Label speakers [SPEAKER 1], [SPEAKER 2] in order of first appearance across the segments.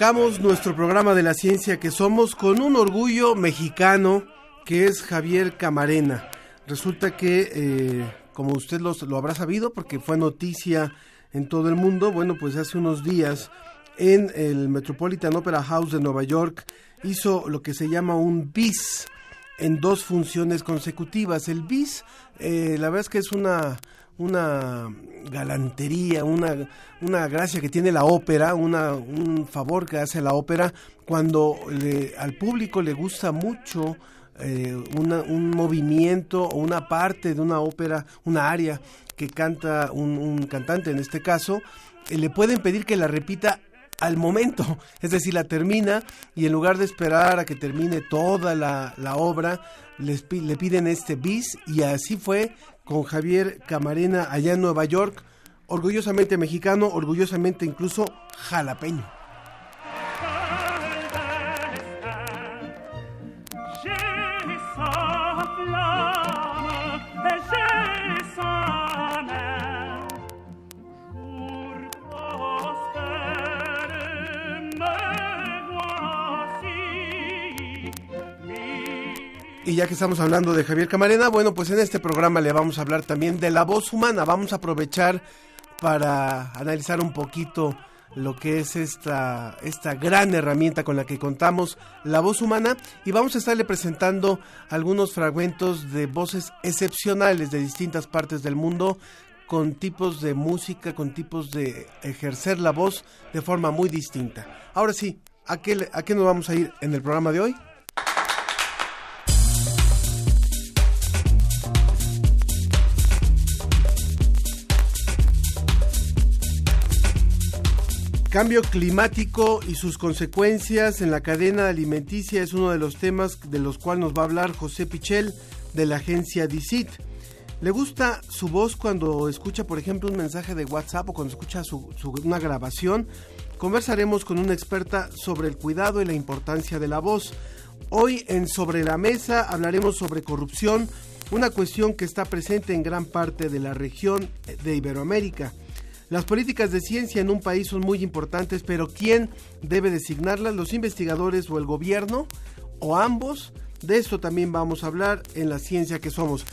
[SPEAKER 1] Nuestro programa de la ciencia que somos con un orgullo mexicano que es Javier Camarena. Resulta que, eh, como usted lo, lo habrá sabido porque fue noticia en todo el mundo, bueno, pues hace unos días en el Metropolitan Opera House de Nueva York hizo lo que se llama un bis en dos funciones consecutivas. El bis, eh, la verdad es que es una una galantería, una, una gracia que tiene la ópera, una, un favor que hace la ópera cuando le, al público le gusta mucho eh, una, un movimiento o una parte de una ópera, una aria que canta un, un cantante en este caso, eh, le pueden pedir que la repita al momento, es decir, la termina y en lugar de esperar a que termine toda la, la obra, les, le piden este bis y así fue con Javier Camarena allá en Nueva York, orgullosamente mexicano, orgullosamente incluso jalapeño. Y ya que estamos hablando de Javier Camarena, bueno, pues en este programa le vamos a hablar también de la voz humana. Vamos a aprovechar para analizar un poquito lo que es esta, esta gran herramienta con la que contamos, la voz humana, y vamos a estarle presentando algunos fragmentos de voces excepcionales de distintas partes del mundo, con tipos de música, con tipos de ejercer la voz de forma muy distinta. Ahora sí, ¿a qué, a qué nos vamos a ir en el programa de hoy? Cambio climático y sus consecuencias en la cadena alimenticia es uno de los temas de los cuales nos va a hablar José Pichel de la agencia DICIT. ¿Le gusta su voz cuando escucha, por ejemplo, un mensaje de WhatsApp o cuando escucha su, una grabación? Conversaremos con una experta sobre el cuidado y la importancia de la voz. Hoy en Sobre la Mesa hablaremos sobre corrupción, una cuestión que está presente en gran parte de la región de Iberoamérica. Las políticas de ciencia en un país son muy importantes, pero ¿quién debe designarlas? ¿Los investigadores o el gobierno? ¿O ambos? De esto también vamos a hablar en la ciencia que somos.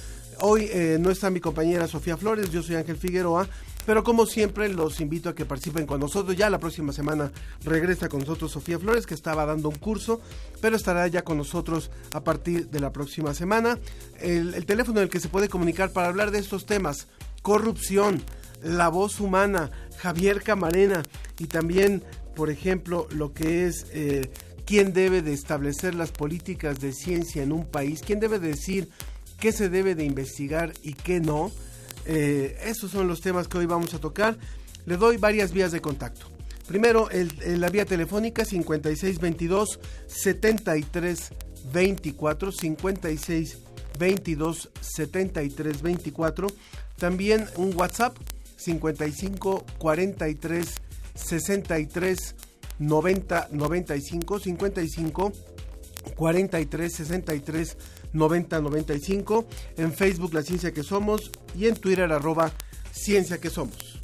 [SPEAKER 1] Hoy eh, no está mi compañera Sofía Flores, yo soy Ángel Figueroa, pero como siempre los invito a que participen con nosotros. Ya la próxima semana regresa con nosotros Sofía Flores, que estaba dando un curso, pero estará ya con nosotros a partir de la próxima semana. El, el teléfono en el que se puede comunicar para hablar de estos temas, corrupción, la voz humana, Javier Camarena, y también, por ejemplo, lo que es eh, quién debe de establecer las políticas de ciencia en un país, quién debe decir qué se debe de investigar y qué no. Eh, esos son los temas que hoy vamos a tocar. Le doy varias vías de contacto. Primero, la vía telefónica 5622 7324 56 22 73 24. También un WhatsApp 55 43 63 90 95 55 43 63 9095, en Facebook La Ciencia que Somos y en Twitter arroba Ciencia que Somos.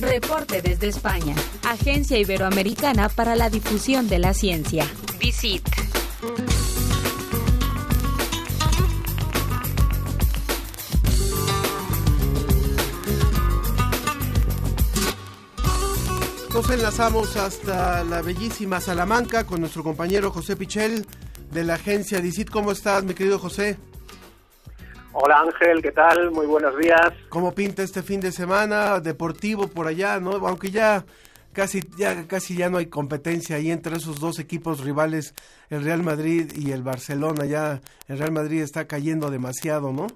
[SPEAKER 2] Reporte desde España, Agencia Iberoamericana para la Difusión de la Ciencia. Visit.
[SPEAKER 1] Nos enlazamos hasta la bellísima Salamanca con nuestro compañero José Pichel de la agencia DICIT. ¿Cómo estás, mi querido José?
[SPEAKER 3] Hola Ángel, ¿qué tal? Muy buenos días.
[SPEAKER 1] ¿Cómo pinta este fin de semana deportivo por allá, no? Aunque ya casi ya casi ya no hay competencia ahí entre esos dos equipos rivales, el Real Madrid y el Barcelona. Ya el Real Madrid está cayendo demasiado, ¿no?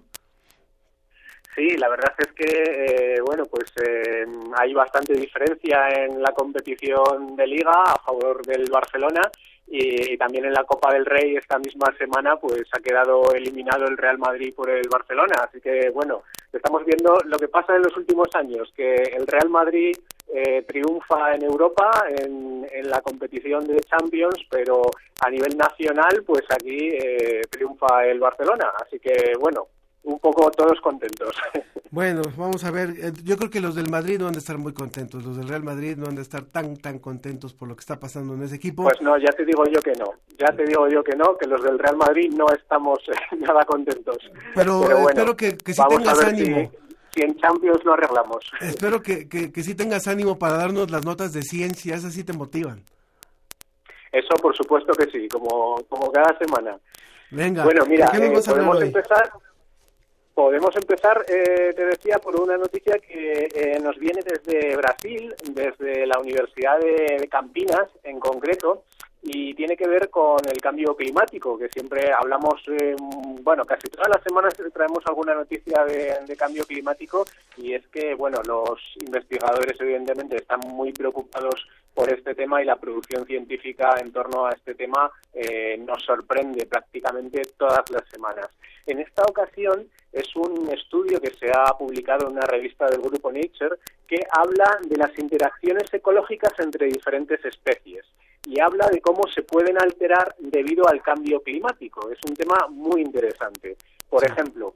[SPEAKER 3] Sí, la verdad es que, eh, bueno, pues eh, hay bastante diferencia en la competición de liga a favor del Barcelona y, también en la Copa del Rey esta misma semana pues ha quedado eliminado el Real Madrid por el Barcelona. Así que, bueno, estamos viendo lo que pasa en los últimos años, que el Real Madrid eh, triunfa en Europa en, en, la competición de Champions, pero a nivel nacional, pues aquí triunfa el Barcelona. Así que, bueno, un poco todos contentos.
[SPEAKER 1] Bueno, vamos a ver, eh, yo creo que los del Madrid no han de estar muy contentos, los del Real Madrid no han de estar tan, tan contentos por lo que está pasando en ese equipo.
[SPEAKER 3] Pues no, ya te digo yo que no, ya te digo yo que no, que los del Real Madrid no estamos eh, nada contentos.
[SPEAKER 1] Pero, espero que, que sí tengas ánimo.
[SPEAKER 3] Si, en Champions lo arreglamos.
[SPEAKER 1] Espero que, que, que sí tengas ánimo para darnos las notas de ciencia, esas sí te motivan.
[SPEAKER 3] Eso por supuesto que sí, como, como cada semana.
[SPEAKER 1] Venga,
[SPEAKER 3] bueno, mira, eh, podemos empezar Podemos empezar, eh, te decía, por una noticia que eh, nos viene desde Brasil, desde la Universidad de, Campinas en concreto, y tiene que ver con el cambio climático, que siempre hablamos, eh, bueno, casi todas las semanas traemos alguna noticia de, de, cambio climático y es que, bueno, los investigadores evidentemente están muy preocupados por este tema y la producción científica en torno a este tema nos sorprende prácticamente todas las semanas. En esta ocasión es un estudio que se ha publicado en una revista del grupo Nature que habla de las interacciones ecológicas entre diferentes especies y habla de cómo se pueden alterar debido al cambio climático. Es un tema muy interesante. Por ejemplo,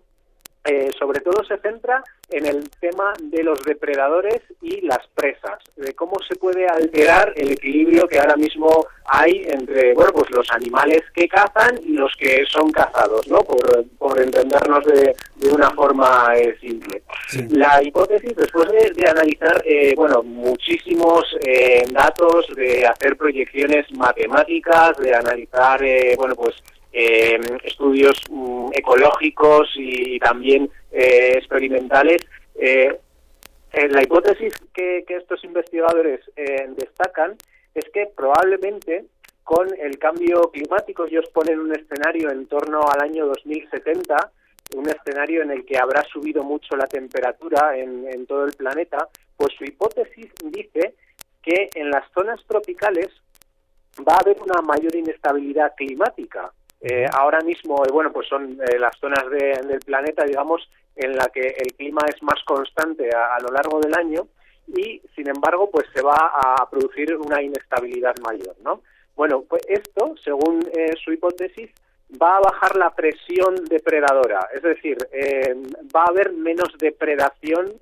[SPEAKER 3] eh, sobre todo se centra en el tema de los depredadores y las presas, de cómo se puede alterar el equilibrio que ahora mismo hay entre bueno pues los animales que cazan y los que son cazados, ¿no? Por, por entendernos de, de una forma eh, simple. La hipótesis, después de, analizar eh, bueno muchísimos datos, de hacer proyecciones matemáticas, de analizar bueno pues eh, estudios mm, ecológicos y también eh, experimentales. Eh, la hipótesis que, estos investigadores destacan es que probablemente con el cambio climático ellos ponen un escenario en torno al año 2070, un escenario en el que habrá subido mucho la temperatura en todo el planeta, pues su hipótesis dice que en las zonas tropicales va a haber una mayor inestabilidad climática. Eh, ahora mismo, eh, bueno, pues son eh, las zonas del planeta, digamos, en la que el clima es más constante a, lo largo del año y, sin embargo, pues se va a producir una inestabilidad mayor, ¿no? Bueno, pues esto, según su hipótesis, va a bajar la presión depredadora, es decir, va a haber menos depredación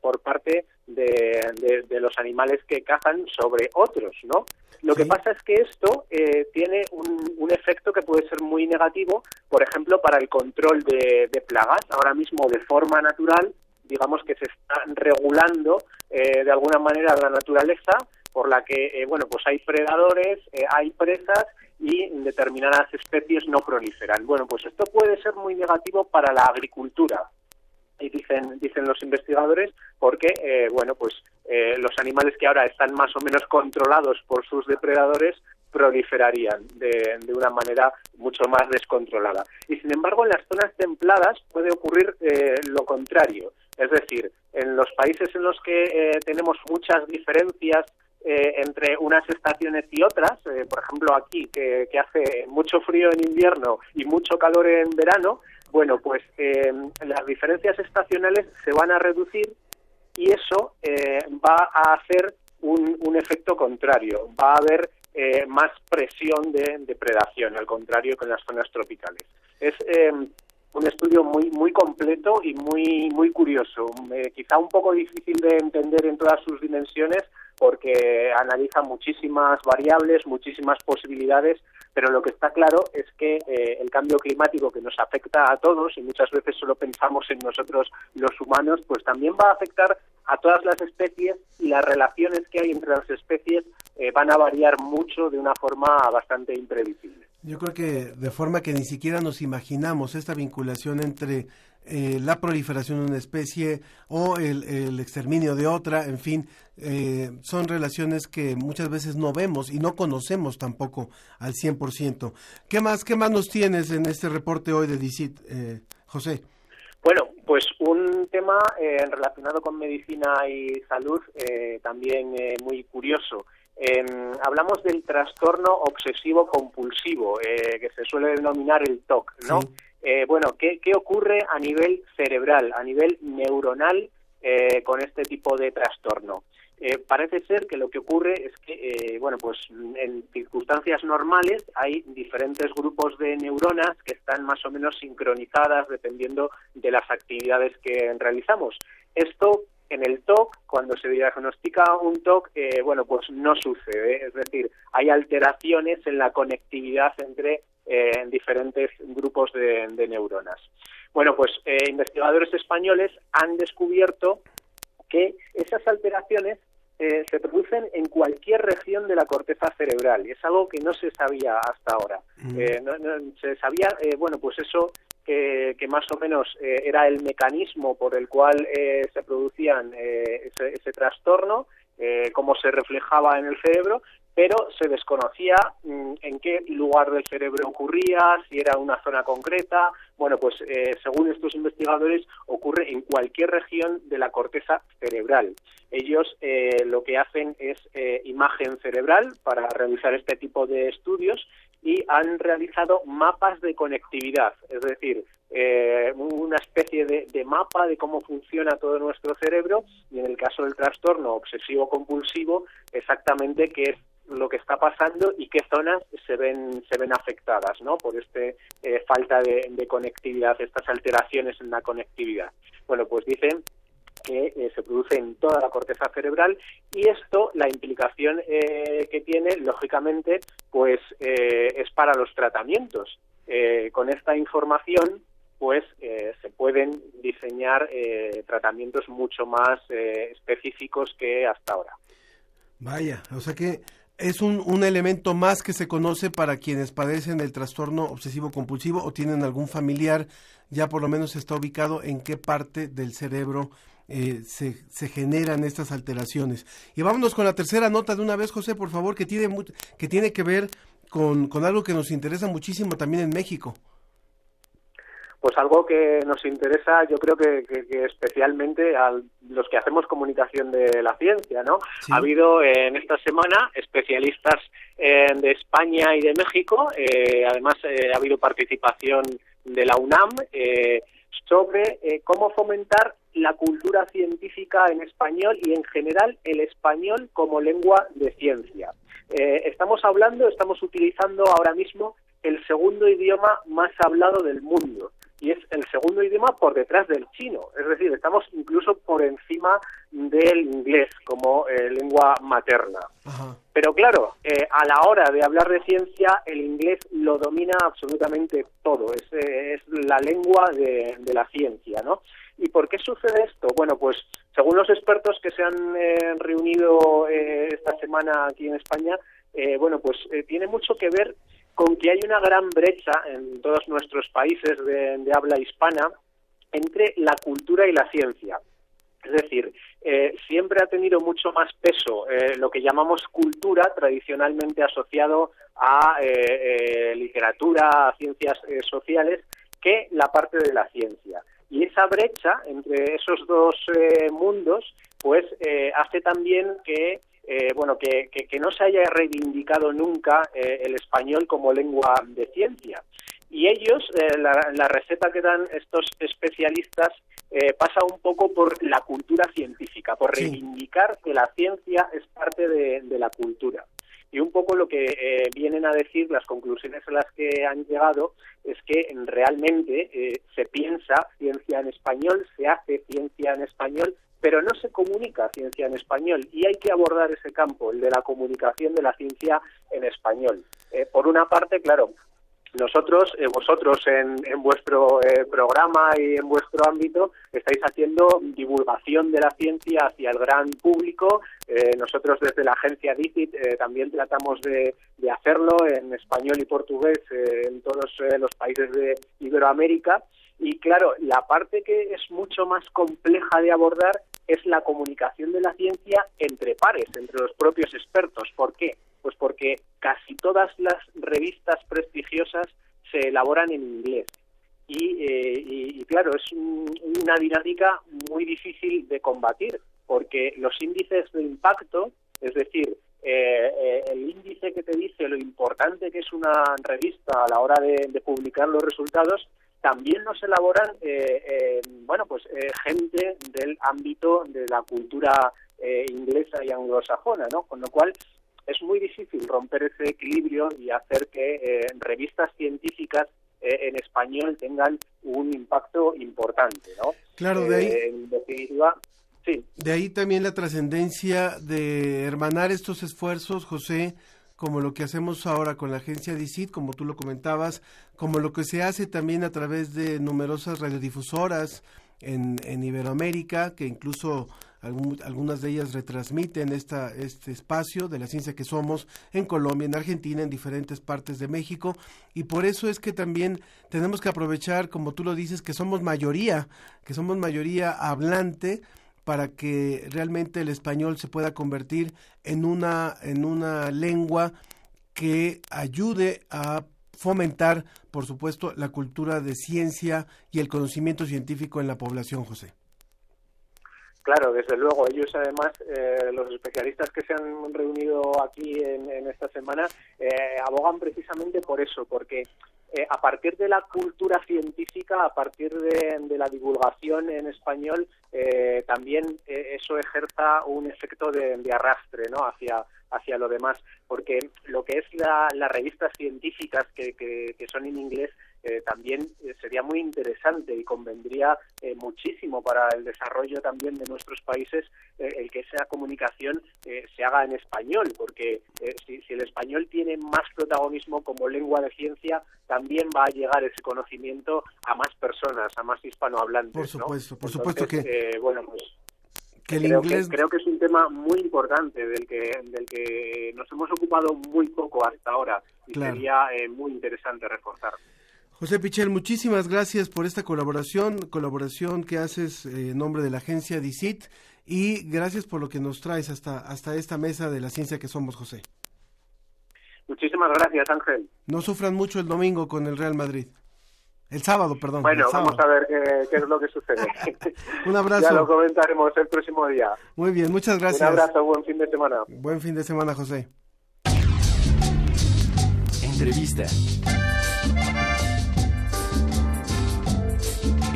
[SPEAKER 3] por parte de, de, los animales que cazan sobre otros, ¿no? Lo que pasa es que esto eh, tiene un, un, efecto que puede ser muy negativo, por ejemplo, para el control de, de plagas. Ahora mismo, de forma natural, digamos que se está regulando eh, de alguna manera la naturaleza, por la que, eh, bueno, pues hay predadores, hay presas y determinadas especies no proliferan. Bueno, pues esto puede ser muy negativo para la agricultura, y dicen dicen los investigadores porque eh, bueno pues eh, los animales que ahora están más o menos controlados por sus depredadores proliferarían de, de una manera mucho más descontrolada. Y sin embargo en las zonas templadas puede ocurrir eh, lo contrario. Es decir en los países en los que tenemos muchas diferencias entre unas estaciones y otras, por ejemplo aquí que, hace mucho frío en invierno y mucho calor en verano, bueno, pues eh, las diferencias estacionales se van a reducir y eso eh, va a hacer un, efecto contrario. Va a haber más presión de depredación, al contrario que en las zonas tropicales. Es un estudio muy muy completo y muy muy curioso, quizá un poco difícil de entender en todas sus dimensiones porque analiza muchísimas variables, muchísimas posibilidades, pero lo que está claro es que eh, el cambio climático que nos afecta a todos y muchas veces solo pensamos en nosotros los humanos, pues también va a afectar a todas las especies y las relaciones que hay entre las especies eh, van a variar mucho de una forma bastante imprevisible.
[SPEAKER 1] Yo creo que de forma que ni siquiera nos imaginamos esta vinculación entre eh, la proliferación de una especie o el, exterminio de otra, en fin, eh, son relaciones que muchas veces no vemos y no conocemos tampoco al 100%. ¿Qué más, qué más nos tienes en este reporte hoy de DICIT, eh, José?
[SPEAKER 3] Bueno, pues un tema relacionado con medicina y salud también muy curioso. hablamos del trastorno obsesivo compulsivo, que se suele denominar el TOC, ¿no? Eh, bueno, ¿qué, ocurre a nivel cerebral, a nivel neuronal eh, con este tipo de trastorno? Eh, parece ser que lo que ocurre es que, bueno, pues en circunstancias normales hay diferentes grupos de neuronas que están más o menos sincronizadas dependiendo de las actividades que realizamos. Esto en el TOC, cuando se diagnostica un TOC, bueno, pues no sucede. Es decir, hay alteraciones en la conectividad entre en diferentes grupos de, neuronas. Bueno, pues eh, investigadores españoles han descubierto que esas alteraciones eh, se producen en cualquier región de la corteza cerebral y es algo que no se sabía hasta ahora. Mm. Eh, se sabía, bueno, pues eso que, más o menos era el mecanismo por el cual se producían ese, ese, trastorno, cómo se reflejaba en el cerebro, pero se desconocía mm, en qué lugar del cerebro ocurría, si era una zona concreta. Bueno, pues eh, según estos investigadores ocurre en cualquier región de la corteza cerebral. Ellos eh, lo que hacen es eh, imagen cerebral para realizar este tipo de estudios y han realizado mapas de conectividad, es decir, una especie de, de, mapa de cómo funciona todo nuestro cerebro y en el caso del trastorno obsesivo compulsivo exactamente qué es lo que está pasando y qué zonas se ven se ven afectadas no por este eh, falta de, conectividad estas alteraciones en la conectividad. Bueno pues dicen que eh, se produce en toda la corteza cerebral y esto la implicación eh, que tiene lógicamente pues es para los tratamientos. Con esta información pues se pueden diseñar tratamientos mucho más específicos que hasta ahora.
[SPEAKER 1] Vaya, o sea que es un, un, elemento más que se conoce para quienes padecen el trastorno obsesivo compulsivo o tienen algún familiar, ya por lo menos está ubicado en qué parte del cerebro eh, se, se, generan estas alteraciones. Y vámonos con la tercera nota de una vez, José, por favor, que tiene, que, tiene que ver con, con algo que nos interesa muchísimo también en México
[SPEAKER 3] pues algo que nos interesa yo creo que, especialmente a los que hacemos comunicación de la ciencia, ¿no? Ha habido en esta semana especialistas eh, de España y de México, eh, además eh, ha habido participación de la UNAM sobre cómo fomentar la cultura científica en español y en general el español como lengua de ciencia. estamos hablando, estamos utilizando ahora mismo el segundo idioma más hablado del mundo y es el segundo idioma por detrás del chino. Es decir, estamos incluso por encima del inglés como eh, lengua materna. Pero claro, eh, a la hora de hablar de ciencia, el inglés lo domina absolutamente todo. Es, eh, es la lengua de, de, la ciencia, ¿no? ¿Y por qué sucede esto? Bueno, pues según los expertos que se han reunido esta semana aquí en España, bueno, pues tiene mucho que ver con que hay una gran brecha en todos nuestros países de, habla hispana entre la cultura y la ciencia. Es decir, eh, siempre ha tenido mucho más peso eh, lo que llamamos cultura, tradicionalmente asociado a eh, literatura, a ciencias sociales, que la parte de la ciencia. Y esa brecha entre esos dos mundos, pues hace también que eh, bueno, que, que, no se haya reivindicado nunca eh, el español como lengua de ciencia. Y ellos, eh, la, receta que dan estos especialistas pasa un poco por la cultura científica, por reivindicar que la ciencia es parte de, la cultura. Y un poco lo que eh, vienen a decir, las conclusiones a las que han llegado, es que realmente eh, se piensa ciencia en español, se hace ciencia en español, pero no se comunica ciencia en español y hay que abordar ese campo, el de la comunicación de la ciencia en español. Eh, por una parte, claro, nosotros, eh, vosotros en, en vuestro eh, programa y en vuestro ámbito estáis haciendo divulgación de la ciencia hacia el gran público. Eh, nosotros desde la agencia DICIT también tratamos de, de, hacerlo en español y portugués en todos los países de Iberoamérica. Y claro, la parte que es mucho más compleja de abordar es la comunicación de la ciencia entre pares, entre los propios expertos. ¿Por qué? Pues porque casi todas las revistas prestigiosas se elaboran en inglés. Y, eh, claro, es una dinámica muy difícil de combatir, porque los índices de impacto, es decir, eh, eh, el índice que te dice lo importante que es una revista a la hora de, publicar los resultados, también nos elaboran, bueno, pues gente del ámbito de la cultura inglesa y anglosajona, ¿no? Con lo cual es muy difícil romper ese equilibrio y hacer que eh, revistas científicas eh, en español tengan un impacto importante, ¿no?
[SPEAKER 1] Claro, de ahí.
[SPEAKER 3] Eh, en definitiva, sí.
[SPEAKER 1] De ahí también la trascendencia de hermanar estos esfuerzos, José, como lo que hacemos ahora con la agencia DICIT, como tú lo comentabas, como lo que se hace también a través de numerosas radiodifusoras en, en Iberoamérica, que incluso algunas de ellas retransmiten esta, este espacio de la ciencia que somos en Colombia, en Argentina, en diferentes partes de México, y por eso es que también tenemos que aprovechar, como tú lo dices, que somos mayoría, que somos mayoría hablante, para que realmente el español se pueda convertir en una, en una lengua que ayude a fomentar, por supuesto, la cultura de ciencia y el conocimiento científico en la población, José.
[SPEAKER 3] Claro, desde luego. Ellos, además, eh, los especialistas que se han reunido aquí en, esta semana, eh, abogan precisamente por eso, porque eh, a partir de la cultura científica, a partir de, la divulgación en español, también eso ejerza un efecto de, arrastre ¿no? hacia, hacia lo demás, porque lo que es las revistas científicas que, que son en inglés eh, también eh, sería muy interesante y convendría eh, muchísimo para el desarrollo también de nuestros países el que esa comunicación se haga en español, porque si, el español tiene más protagonismo como lengua de ciencia, también va a llegar ese conocimiento a más personas, a más hispanohablantes.
[SPEAKER 1] Por supuesto, por supuesto que...
[SPEAKER 3] bueno, pues creo, que, creo que es un tema muy importante del que, del que nos hemos ocupado muy poco hasta ahora y sería muy interesante reforzar.
[SPEAKER 1] José Pichel, muchísimas gracias por esta colaboración, colaboración que haces eh, en nombre de la agencia DICIT y gracias por lo que nos traes hasta, hasta esta mesa de la ciencia que somos, José.
[SPEAKER 3] Muchísimas gracias, Ángel.
[SPEAKER 1] No sufran mucho el domingo con el Real Madrid. El sábado, perdón.
[SPEAKER 3] Bueno, vamos a ver qué, es lo que sucede.
[SPEAKER 1] Un abrazo.
[SPEAKER 3] Ya lo comentaremos el próximo día.
[SPEAKER 1] Muy bien, muchas gracias.
[SPEAKER 3] Un abrazo, buen fin de semana.
[SPEAKER 1] Buen fin de semana, José.
[SPEAKER 4] Entrevista.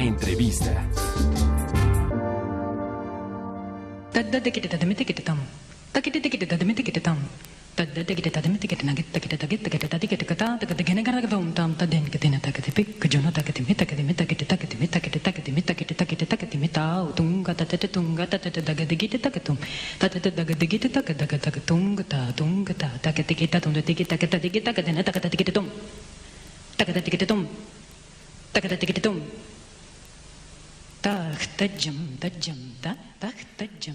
[SPEAKER 4] Entrevista.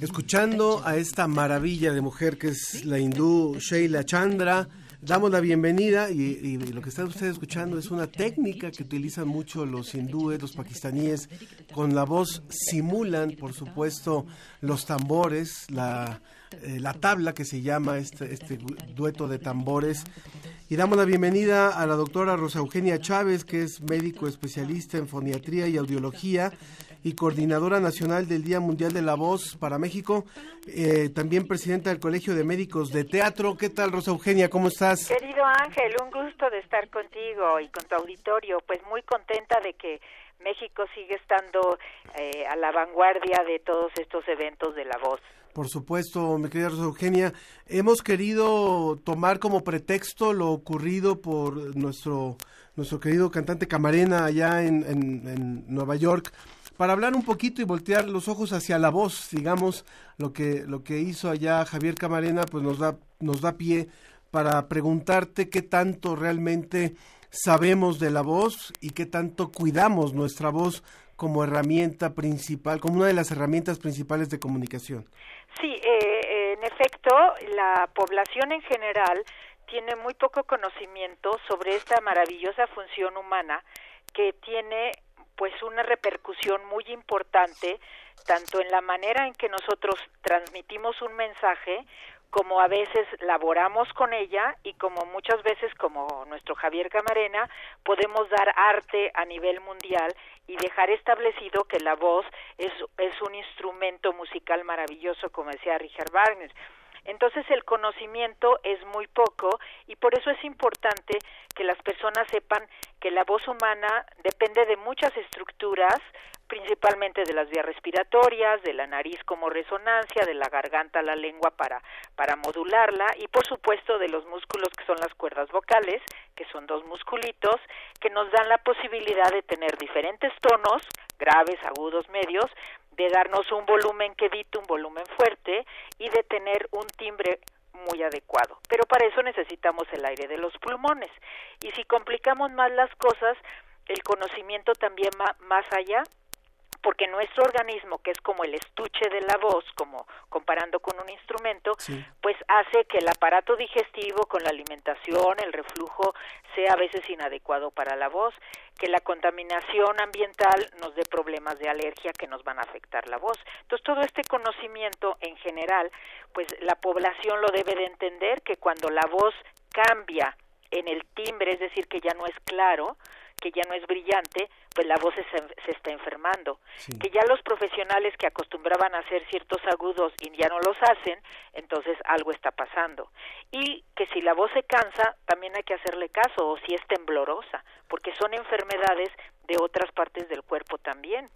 [SPEAKER 1] Escuchando a esta maravilla de mujer que es la hindú Sheila Chandra, damos la bienvenida y, lo que están ustedes escuchando es una técnica que utilizan mucho los hindúes, los pakistaníes, con la voz simulan, por supuesto, los tambores, la, eh, la tabla que se llama este, este dueto de tambores. Y damos la bienvenida a la doctora Rosa Eugenia Chávez, que es médico especialista en foniatría y audiología y coordinadora nacional del Día Mundial de la Voz para México, eh, también presidenta del Colegio de Médicos de Teatro. ¿Qué tal, Rosa Eugenia? ¿Cómo estás?
[SPEAKER 5] Querido Ángel, un gusto de estar contigo y con tu auditorio. Pues muy contenta de que México sigue estando eh, a la vanguardia de todos estos eventos de la voz.
[SPEAKER 1] Por supuesto, mi querida Rosa Eugenia, hemos querido tomar como pretexto lo ocurrido por nuestro, nuestro querido cantante Camarena allá en, en Nueva York para hablar un poquito y voltear los ojos hacia la voz, digamos, lo que, lo que hizo allá Javier Camarena, pues nos da, nos da pie para preguntarte qué tanto realmente sabemos de la voz y qué tanto cuidamos nuestra voz como herramienta principal, como una de las herramientas principales de comunicación.
[SPEAKER 5] Sí, eh, en efecto, la población en general tiene muy poco conocimiento sobre esta maravillosa función humana que tiene pues una repercusión muy importante tanto en la manera en que nosotros transmitimos un mensaje como a veces laboramos con ella y como muchas veces como nuestro Javier Camarena podemos dar arte a nivel mundial y dejar establecido que la voz es, es un instrumento musical maravilloso como decía Richard Wagner. Entonces el conocimiento es muy poco y por eso es importante que las personas sepan que la voz humana depende de muchas estructuras, principalmente de las vías respiratorias, de la nariz como resonancia, de la garganta, la lengua para, para modularla y por supuesto de los músculos que son las cuerdas vocales, que son dos musculitos, que nos dan la posibilidad de tener diferentes tonos, graves, agudos, medios, de darnos un volumen quedito, un volumen fuerte y de tener un timbre muy adecuado. Pero para eso necesitamos el aire de los pulmones. Y si complicamos más las cosas, el conocimiento también va más allá porque nuestro organismo, que es como el estuche de la voz, como comparando con un instrumento, pues hace que el aparato digestivo con la alimentación, el reflujo, sea a veces inadecuado para la voz, que la contaminación ambiental nos dé problemas de alergia que nos van a afectar la voz. Entonces, todo este conocimiento en general, pues la población lo debe de entender que cuando la voz cambia en el timbre, es decir, que ya no es claro, que ya no es brillante, pues la voz se, se está enfermando. Que ya los profesionales que acostumbraban a hacer ciertos agudos y ya no los hacen, entonces algo está pasando. Y que si la voz se cansa, también hay que hacerle caso, o si es temblorosa, porque son enfermedades de otras partes del cuerpo también.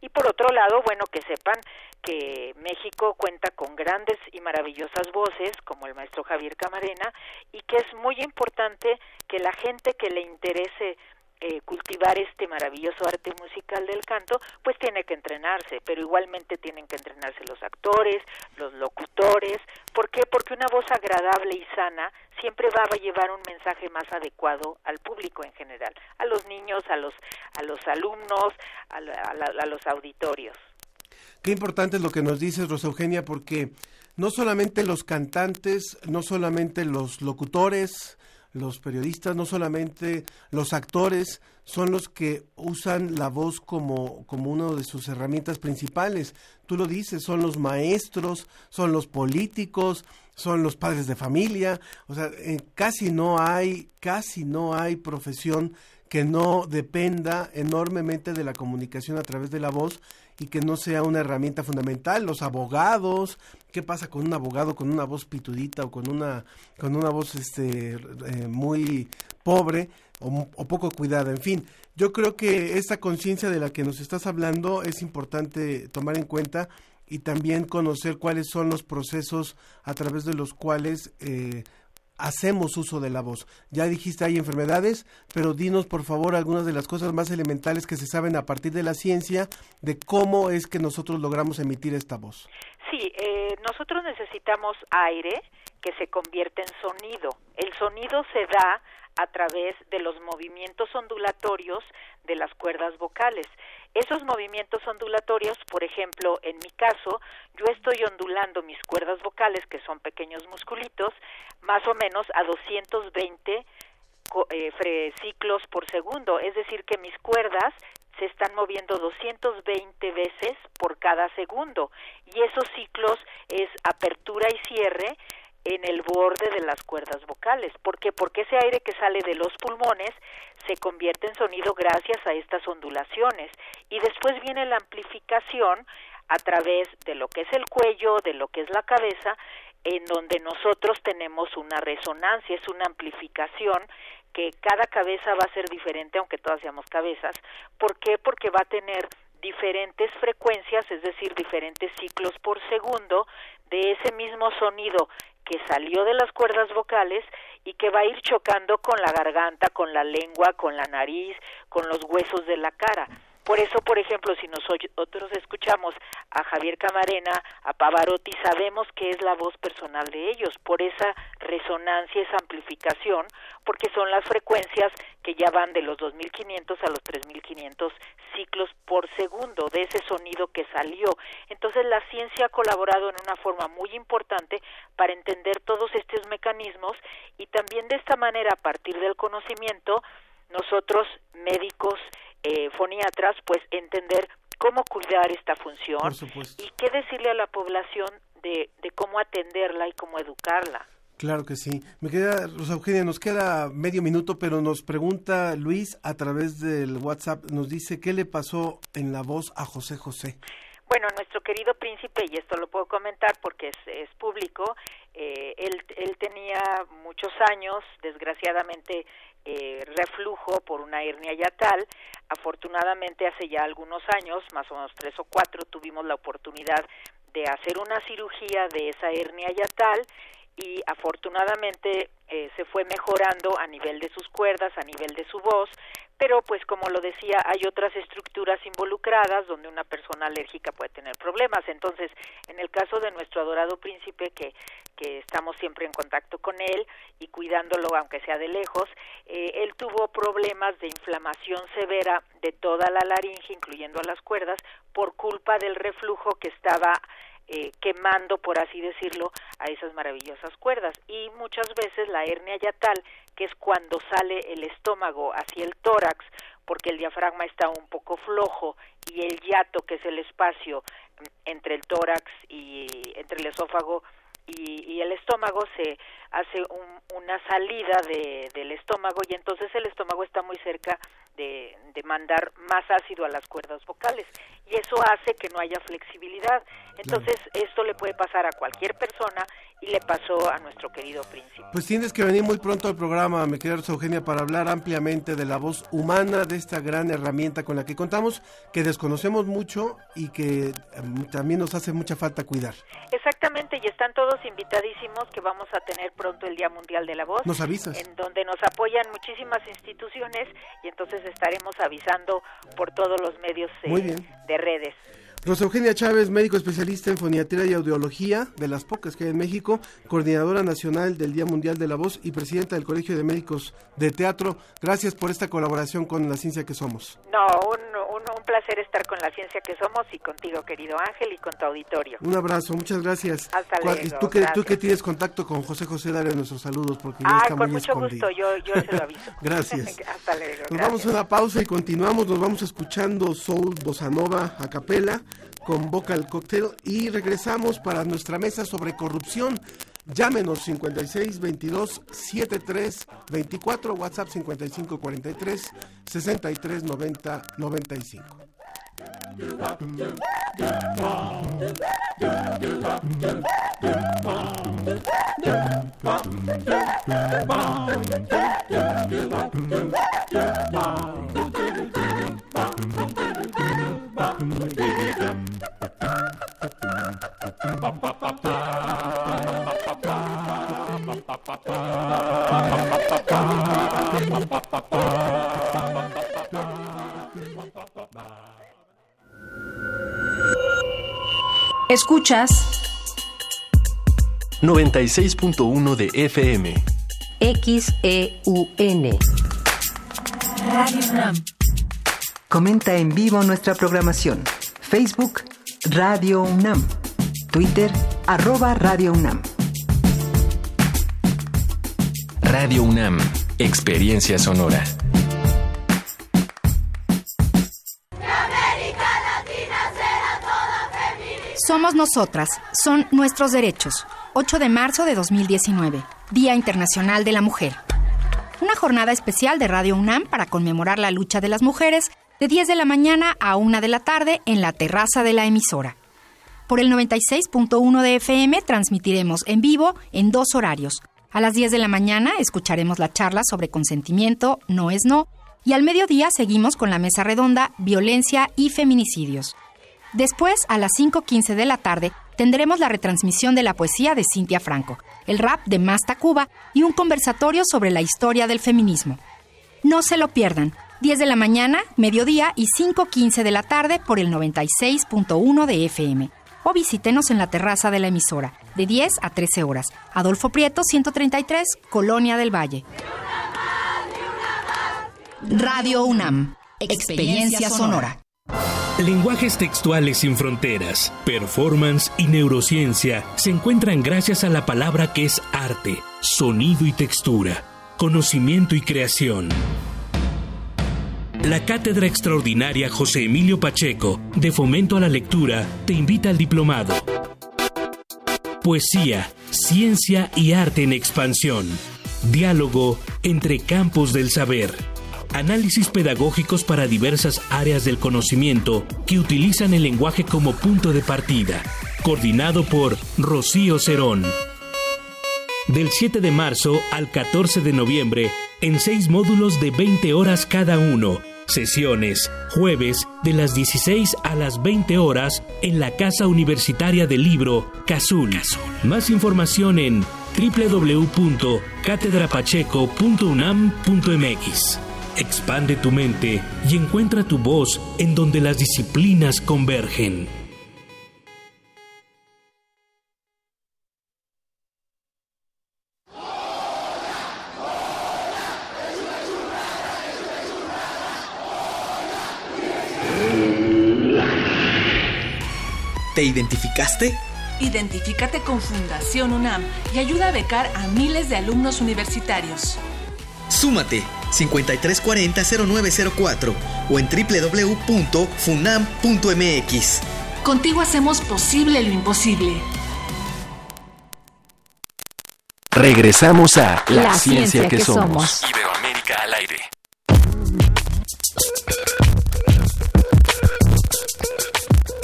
[SPEAKER 5] Y por otro lado, bueno, que sepan que México cuenta con grandes y maravillosas voces, como el maestro Javier Camarena, y que es muy importante que la gente que le interese eh, cultivar este maravilloso arte musical del canto, pues tiene que entrenarse, pero igualmente tienen que entrenarse los actores, los locutores. ¿Por qué? Porque una voz agradable y sana siempre va a llevar un mensaje más adecuado al público en general, a los niños, a los, a los alumnos, a, a los auditorios.
[SPEAKER 1] Qué importante es lo que nos dices, Rosa Eugenia, porque no solamente los cantantes, no solamente los locutores, los periodistas, no solamente los actores, son los que usan la voz como, como una de sus herramientas principales. Tú lo dices, son los maestros, son los políticos, son los padres de familia. O sea, eh, casi no hay, casi no hay profesión que no dependa enormemente de la comunicación a través de la voz y que no sea una herramienta fundamental. Los abogados, ¿qué pasa con un abogado con una voz pitudita o con una, con una voz este, eh, muy pobre o, o, poco cuidada? En fin, yo creo que esta conciencia de la que nos estás hablando es importante tomar en cuenta y también conocer cuáles son los procesos a través de los cuales eh, hacemos uso de la voz. Ya dijiste hay enfermedades, pero dinos por favor algunas de las cosas más elementales que se saben a partir de la ciencia de cómo es que nosotros logramos emitir esta voz.
[SPEAKER 5] Sí, eh, nosotros necesitamos aire que se convierte en sonido. El sonido se da a través de los movimientos ondulatorios de las cuerdas vocales. Esos movimientos ondulatorios, por ejemplo, en mi caso, yo estoy ondulando mis cuerdas vocales, que son pequeños musculitos, más o menos a 220 eh, ciclos por segundo, es decir, que mis cuerdas se están moviendo 220 veces por cada segundo. Y esos ciclos es apertura y cierre en el borde de las cuerdas vocales. ¿Por qué? Porque ese aire que sale de los pulmones se convierte en sonido gracias a estas ondulaciones. Y después viene la amplificación a través de lo que es el cuello, de lo que es la cabeza, en donde nosotros tenemos una resonancia, es una amplificación que cada cabeza va a ser diferente, aunque todas seamos cabezas. ¿Por qué? Porque va a tener diferentes frecuencias, es decir, diferentes ciclos por segundo de ese mismo sonido que salió de las cuerdas vocales y que va a ir chocando con la garganta, con la lengua, con la nariz, con los huesos de la cara. Por eso, por ejemplo, si nosotros escuchamos a Javier Camarena, a Pavarotti, sabemos que es la voz personal de ellos, por esa resonancia, esa amplificación, porque son las frecuencias que ya van de los 2500 a los 3500 ciclos por segundo de ese sonido que salió. Entonces, la ciencia ha colaborado en una forma muy importante para entender todos estos mecanismos y también de esta manera, a partir del conocimiento, nosotros médicos, eh, foniatras, pues entender cómo cuidar esta función y qué decirle a la población de, de cómo atenderla y cómo educarla.
[SPEAKER 1] Claro que sí. Me queda, Rosa Eugenia, nos queda medio minuto, pero nos pregunta Luis a través del WhatsApp, nos dice qué le pasó en la voz a José José.
[SPEAKER 5] Bueno, nuestro querido príncipe, y esto lo puedo comentar porque es, es público, eh, él, él tenía muchos años, desgraciadamente eh, reflujo por una hernia yatal. Afortunadamente hace ya algunos años, más o menos tres o cuatro, tuvimos la oportunidad de hacer una cirugía de esa hernia yatal y afortunadamente eh, se fue mejorando a nivel de sus cuerdas, a nivel de su voz, pero pues como lo decía, hay otras estructuras involucradas donde una persona alérgica puede tener problemas. Entonces, en el caso de nuestro adorado príncipe, que, que estamos siempre en contacto con él y cuidándolo aunque sea de lejos, eh, él tuvo problemas de inflamación severa de toda la laringe, incluyendo a las cuerdas, por culpa del reflujo que estaba eh, quemando, por así decirlo, a esas maravillosas cuerdas. Y muchas veces la hernia yatal, que es cuando sale el estómago hacia el tórax, porque el diafragma está un poco flojo y el yato, que es el espacio entre el tórax y entre el esófago y, el estómago se hace una salida de, del estómago y entonces el estómago está muy cerca de, de, mandar más ácido a las cuerdas vocales y eso hace que no haya flexibilidad. Entonces esto le puede pasar a cualquier persona y le pasó a nuestro querido príncipe.
[SPEAKER 1] Pues tienes que venir muy pronto al programa, me querida Eugenia, para hablar ampliamente de la voz humana, de esta gran herramienta con la que contamos, que desconocemos mucho y que em, también nos hace mucha falta cuidar.
[SPEAKER 5] Exactamente, y están todos invitadísimos que vamos a tener pronto el Día Mundial de la Voz.
[SPEAKER 1] Nos avisas.
[SPEAKER 5] En donde nos apoyan muchísimas instituciones y entonces estaremos avisando por todos los medios eh, de redes.
[SPEAKER 1] Rosa Eugenia Chávez, médico especialista en foniatría y audiología, de las pocas que hay en México, coordinadora nacional del Día Mundial de la Voz y presidenta del Colegio de Médicos de Teatro. Gracias por esta colaboración con la ciencia que somos.
[SPEAKER 5] No, un, placer estar con la ciencia que somos y contigo, querido Ángel, y con tu auditorio.
[SPEAKER 1] Un abrazo, muchas gracias.
[SPEAKER 5] Hasta luego.
[SPEAKER 1] ¿Tú que, tú que tienes contacto con José José, dale nuestros saludos porque ya está con
[SPEAKER 5] mucho gusto, yo, yo se lo aviso.
[SPEAKER 1] gracias.
[SPEAKER 5] Hasta luego.
[SPEAKER 1] Nos vamos a una pausa y continuamos, nos vamos escuchando Soul Bossa Nova a capela con Vocal Cocktail y regresamos para nuestra mesa sobre corrupción. Llámenos 56 22 73 24, WhatsApp 55 43 63 90 95.
[SPEAKER 2] Escuchas
[SPEAKER 4] 96.1 de FM.
[SPEAKER 2] XEUN. Radio UNAM.
[SPEAKER 6] Comenta en vivo nuestra programación. Facebook Radio UNAM. Twitter arroba Radio UNAM.
[SPEAKER 4] Radio UNAM. Experiencia sonora.
[SPEAKER 2] Somos nosotras, son nuestros derechos. 8 de marzo de 2019, Día Internacional de la Mujer. Una jornada especial de Radio UNAM para conmemorar la lucha de las mujeres de 10 de la mañana a 1 de la tarde en la terraza de la emisora. Por el 96.1 de FM transmitiremos en vivo en dos horarios. A las 10 de la mañana escucharemos la charla sobre consentimiento, no es no, Y al mediodía seguimos con la mesa redonda Violencia y Feminicidios. Después, a las 5.15 de la tarde, tendremos la retransmisión de la poesía de Cintia Franco, el rap de Masta Cuba y un conversatorio sobre la historia del feminismo. No se lo pierdan. 10 de la mañana, mediodía y 5.15 de la tarde por el 96.1 de FM. O visítenos en la terraza de la emisora, de 10 a 13 horas. Adolfo Prieto, 133, Colonia del Valle. Radio UNAM. Experiencia sonora.
[SPEAKER 7] Lenguajes textuales sin fronteras, performance y neurociencia se encuentran gracias a la palabra que es arte, sonido y textura, conocimiento y creación. La Cátedra Extraordinaria José Emilio Pacheco, de Fomento a la Lectura, te invita al diplomado. Poesía, ciencia y arte en expansión. Diálogo entre campos del saber. Análisis pedagógicos para diversas áreas del conocimiento que utilizan el lenguaje como punto de partida. Coordinado por Rocío Cerón. Del 7 de marzo al 14 de noviembre, en seis módulos de 20 horas cada uno Sesiones, jueves de las 16 a las 20 horas en la Casa Universitaria del Libro, Cazul. Más información en www.catedrapacheco.unam.mx. Expande tu mente y encuentra tu voz en donde las disciplinas convergen.
[SPEAKER 8] ¿Te identificaste?
[SPEAKER 9] Identifícate con Fundación UNAM y ayuda a becar a miles de alumnos universitarios.
[SPEAKER 8] Súmate 5340-0904 o en www.funam.mx.
[SPEAKER 9] Contigo hacemos posible lo imposible.
[SPEAKER 4] Regresamos a La, ciencia, que, somos. Iberoamérica al aire.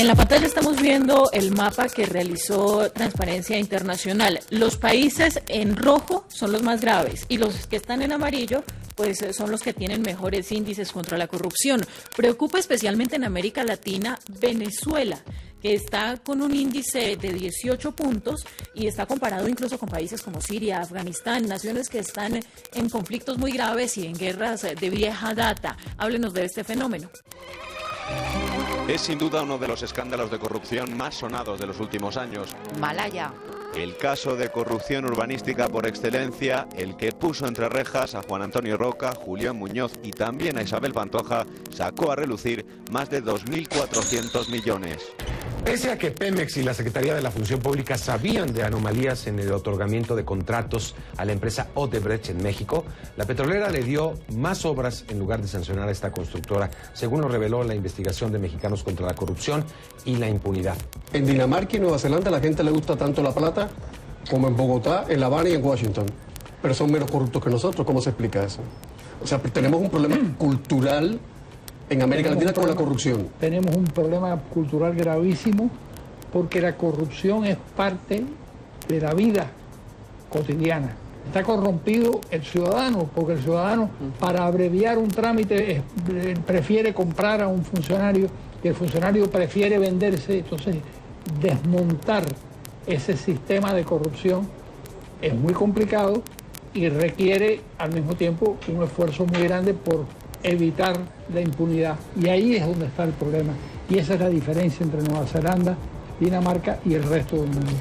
[SPEAKER 10] En la pantalla estamos viendo el mapa que realizó Transparencia Internacional. Los países en rojo son los más graves y los que están en amarillo pues son los que tienen mejores índices contra la corrupción. Preocupa especialmente en América Latina Venezuela que está con un índice de 18 puntos y está comparado incluso con países como Siria, Afganistán, naciones que están en conflictos muy graves y en guerras de vieja data. Háblenos de este fenómeno.
[SPEAKER 11] Es sin duda uno de los escándalos de corrupción más sonados de los últimos años.
[SPEAKER 12] Malaya.
[SPEAKER 11] El caso de corrupción urbanística por excelencia, el que puso entre rejas a Juan Antonio Roca, Julián Muñoz y también a Isabel Pantoja, sacó a relucir más de 2.400 millones.
[SPEAKER 13] Pese a que Pemex y la Secretaría de la Función Pública sabían de anomalías en el otorgamiento de contratos a la empresa Odebrecht en México, la petrolera le dio más obras en lugar de sancionar a esta constructora, según lo reveló la investigación de Mexicanos contra la Corrupción y la Impunidad.
[SPEAKER 14] En Dinamarca y Nueva Zelanda a la gente le gusta tanto la plata como en Bogotá, en La Habana y en Washington. Pero son menos corruptos que nosotros. ¿Cómo se explica eso? O sea, tenemos un problema cultural en América Latina con la corrupción.
[SPEAKER 15] Tenemos un problema cultural gravísimo porque la corrupción es parte de la vida cotidiana. Está corrompido el ciudadano, porque el ciudadano para abreviar un trámite prefiere comprar a un funcionario y el funcionario prefiere venderse. Entonces, desmontar ese sistema de corrupción es muy complicado y requiere al mismo tiempo un esfuerzo muy grande por evitar la impunidad. Y ahí es donde está el problema. Y esa es la diferencia entre Nueva Zelanda, Dinamarca y el resto del mundo.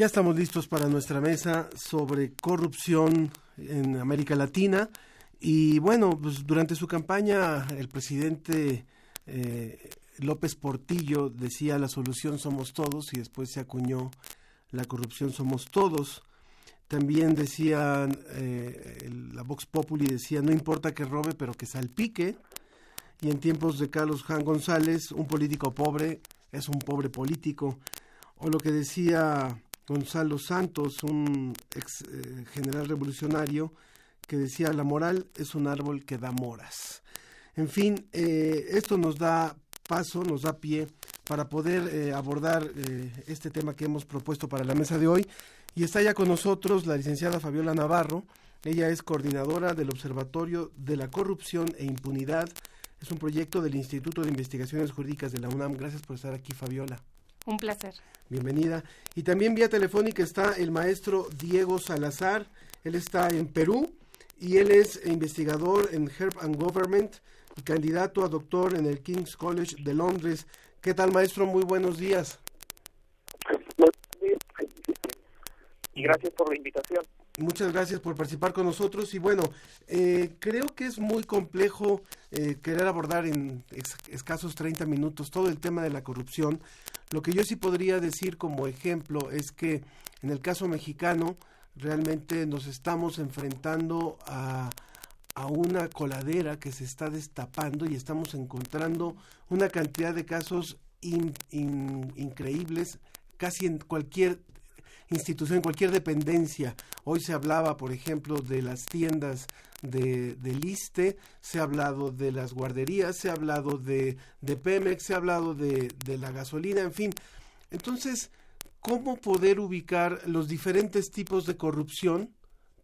[SPEAKER 1] Ya estamos listos para nuestra mesa sobre corrupción en América Latina. Y bueno, pues durante su campaña el presidente eh, López Portillo decía la solución somos todos y después se acuñó la corrupción somos todos. También decía eh, la Vox Populi decía no importa que robe pero que salpique. Y en tiempos de Carlos Juan González, un político pobre es un pobre político. O lo que decía Gonzalo Santos, un ex eh, general revolucionario, que decía, la moral es un árbol que da moras. En fin, eh, esto nos da paso, nos da pie para poder eh, abordar este tema que hemos propuesto para la mesa de hoy. Y está ya con nosotros la licenciada Fabiola Navarro. Ella es coordinadora del Observatorio de la Corrupción e Impunidad. Es un proyecto del Instituto de Investigaciones Jurídicas de la UNAM. Gracias por estar aquí, Fabiola.
[SPEAKER 16] Un placer.
[SPEAKER 1] Bienvenida. Y también vía telefónica está el maestro Diego Salazar. Él está en Perú y él es investigador en Herb and Government y candidato a doctor en el King's College de Londres. ¿Qué tal, maestro? Muy buenos días.
[SPEAKER 17] Y gracias por la invitación.
[SPEAKER 1] Muchas gracias por participar con nosotros y bueno, eh, creo que es muy complejo eh, querer abordar en escasos 30 minutos todo el tema de la corrupción. Lo que yo sí podría decir como ejemplo es que en el caso mexicano realmente nos estamos enfrentando a, a una coladera que se está destapando y estamos encontrando una cantidad de casos increíbles casi en cualquier institución, cualquier dependencia. Hoy se hablaba, por ejemplo, de las tiendas de, del ISTE, se ha hablado de las guarderías, se ha hablado de, de Pemex, se ha hablado de, de la gasolina, en fin. Entonces, ¿cómo poder ubicar los diferentes tipos de corrupción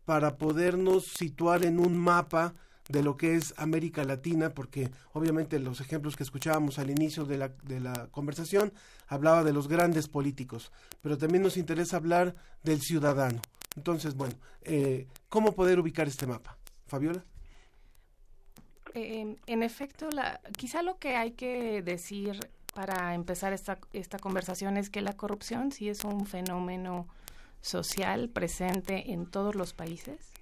[SPEAKER 1] para podernos situar en un mapa de lo que es América Latina, porque obviamente los ejemplos que escuchábamos al inicio de la, de la conversación hablaba de los grandes políticos, pero también nos interesa hablar del ciudadano. Entonces, bueno, eh, ¿cómo poder ubicar este mapa? Fabiola.
[SPEAKER 16] Eh, en efecto, la, quizá lo que hay que decir para empezar esta, esta conversación es que la corrupción sí es un fenómeno social presente en todos los países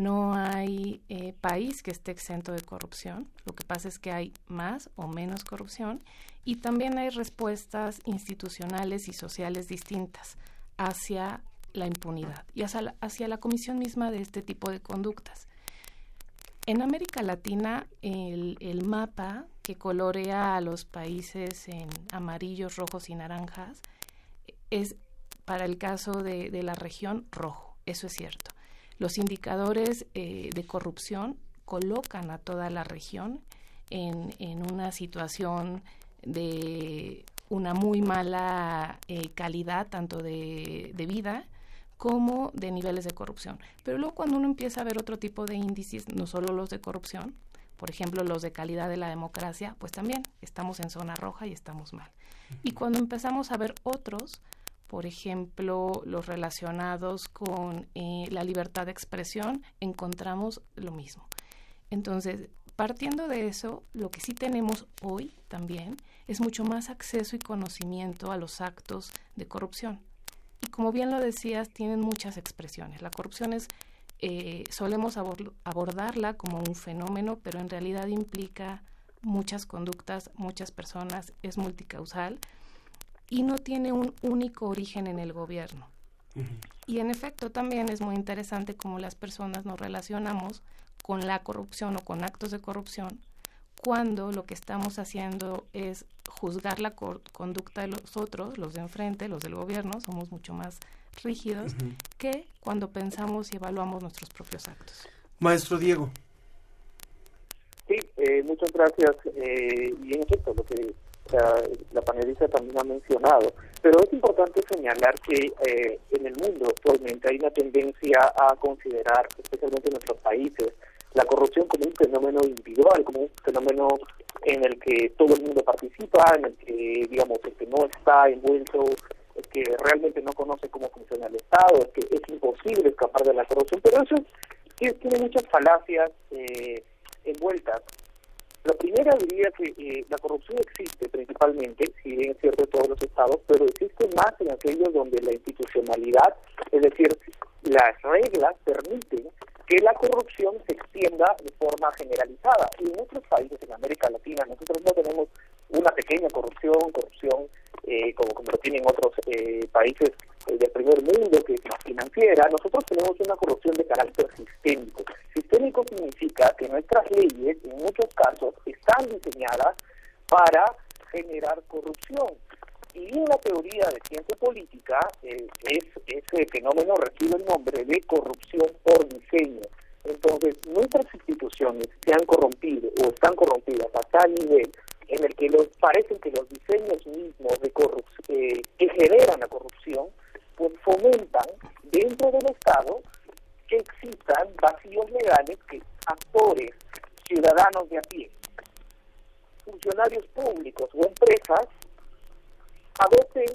[SPEAKER 16] no hay eh, país que esté exento de corrupción. Lo que pasa es que hay más o menos corrupción y también hay respuestas institucionales y sociales distintas hacia la impunidad y hacia la, comisión misma de este tipo de conductas. En América Latina, el, mapa que colorea a los países en amarillos, rojos y naranjas es, para el caso de la región, rojo. Eso es cierto. Los indicadores eh, de corrupción colocan a toda la región en, en una situación de una muy mala eh, calidad tanto de, de, vida como de niveles de corrupción. Pero luego cuando uno empieza a ver otro tipo de índices, no solo los de corrupción, por ejemplo los de calidad de la democracia, pues también estamos en zona roja y estamos mal. Y cuando empezamos a ver otros, por ejemplo, los relacionados con eh, la libertad de expresión, encontramos lo mismo. Entonces, partiendo de eso, lo que sí tenemos hoy también es mucho más acceso y conocimiento a los actos de corrupción. Y como bien lo decías, tienen muchas expresiones. La corrupción es, eh, solemos abordarla como un fenómeno, pero en realidad implica muchas conductas, muchas personas, es multicausal y no tiene un único origen en el gobierno. Y en efecto también es muy interesante cómo las personas nos relacionamos con la corrupción o con actos de corrupción cuando lo que estamos haciendo es juzgar la conducta de los otros, los de enfrente, los del gobierno, somos mucho más rígidos que cuando pensamos y evaluamos nuestros propios actos.
[SPEAKER 1] Maestro Diego.
[SPEAKER 17] Sí, eh, muchas gracias. Eh, y en efecto, lo que la panelista también ha mencionado. Pero es importante señalar que eh, en el mundo actualmente hay una tendencia a considerar, especialmente en nuestros países, la corrupción como un fenómeno individual, como un fenómeno en el que todo el mundo participa, en el que, digamos, el que no está envuelto, el que realmente no conoce cómo funciona el Estado, es que es imposible escapar de la corrupción, pero eso tiene muchas falacias eh, envueltas. La primera diría que eh, la corrupción existe principalmente, si bien es cierto en todos los estados, pero existe más en aquellos donde la institucionalidad, es decir, las reglas permiten que la corrupción se extienda de forma generalizada. Y en otros países, en América Latina, nosotros no tenemos una pequeña corrupción, corrupción eh, como, como lo tienen otros eh, países eh, del primer mundo, que es financiera, nosotros tenemos una corrupción de carácter sistémico. Sistémico significa que nuestras leyes, en muchos casos, están diseñadas para generar corrupción. Y en la teoría de ciencia política, eh, es, ese fenómeno recibe el nombre de corrupción por diseño. Entonces, nuestras instituciones se han corrompido o están corrompidas a tal nivel en el que los, parecen que los diseños mismos de eh, que generan la corrupción, pues fomentan dentro del Estado que existan vacíos legales que actores, ciudadanos de a pie, funcionarios públicos o empresas adopten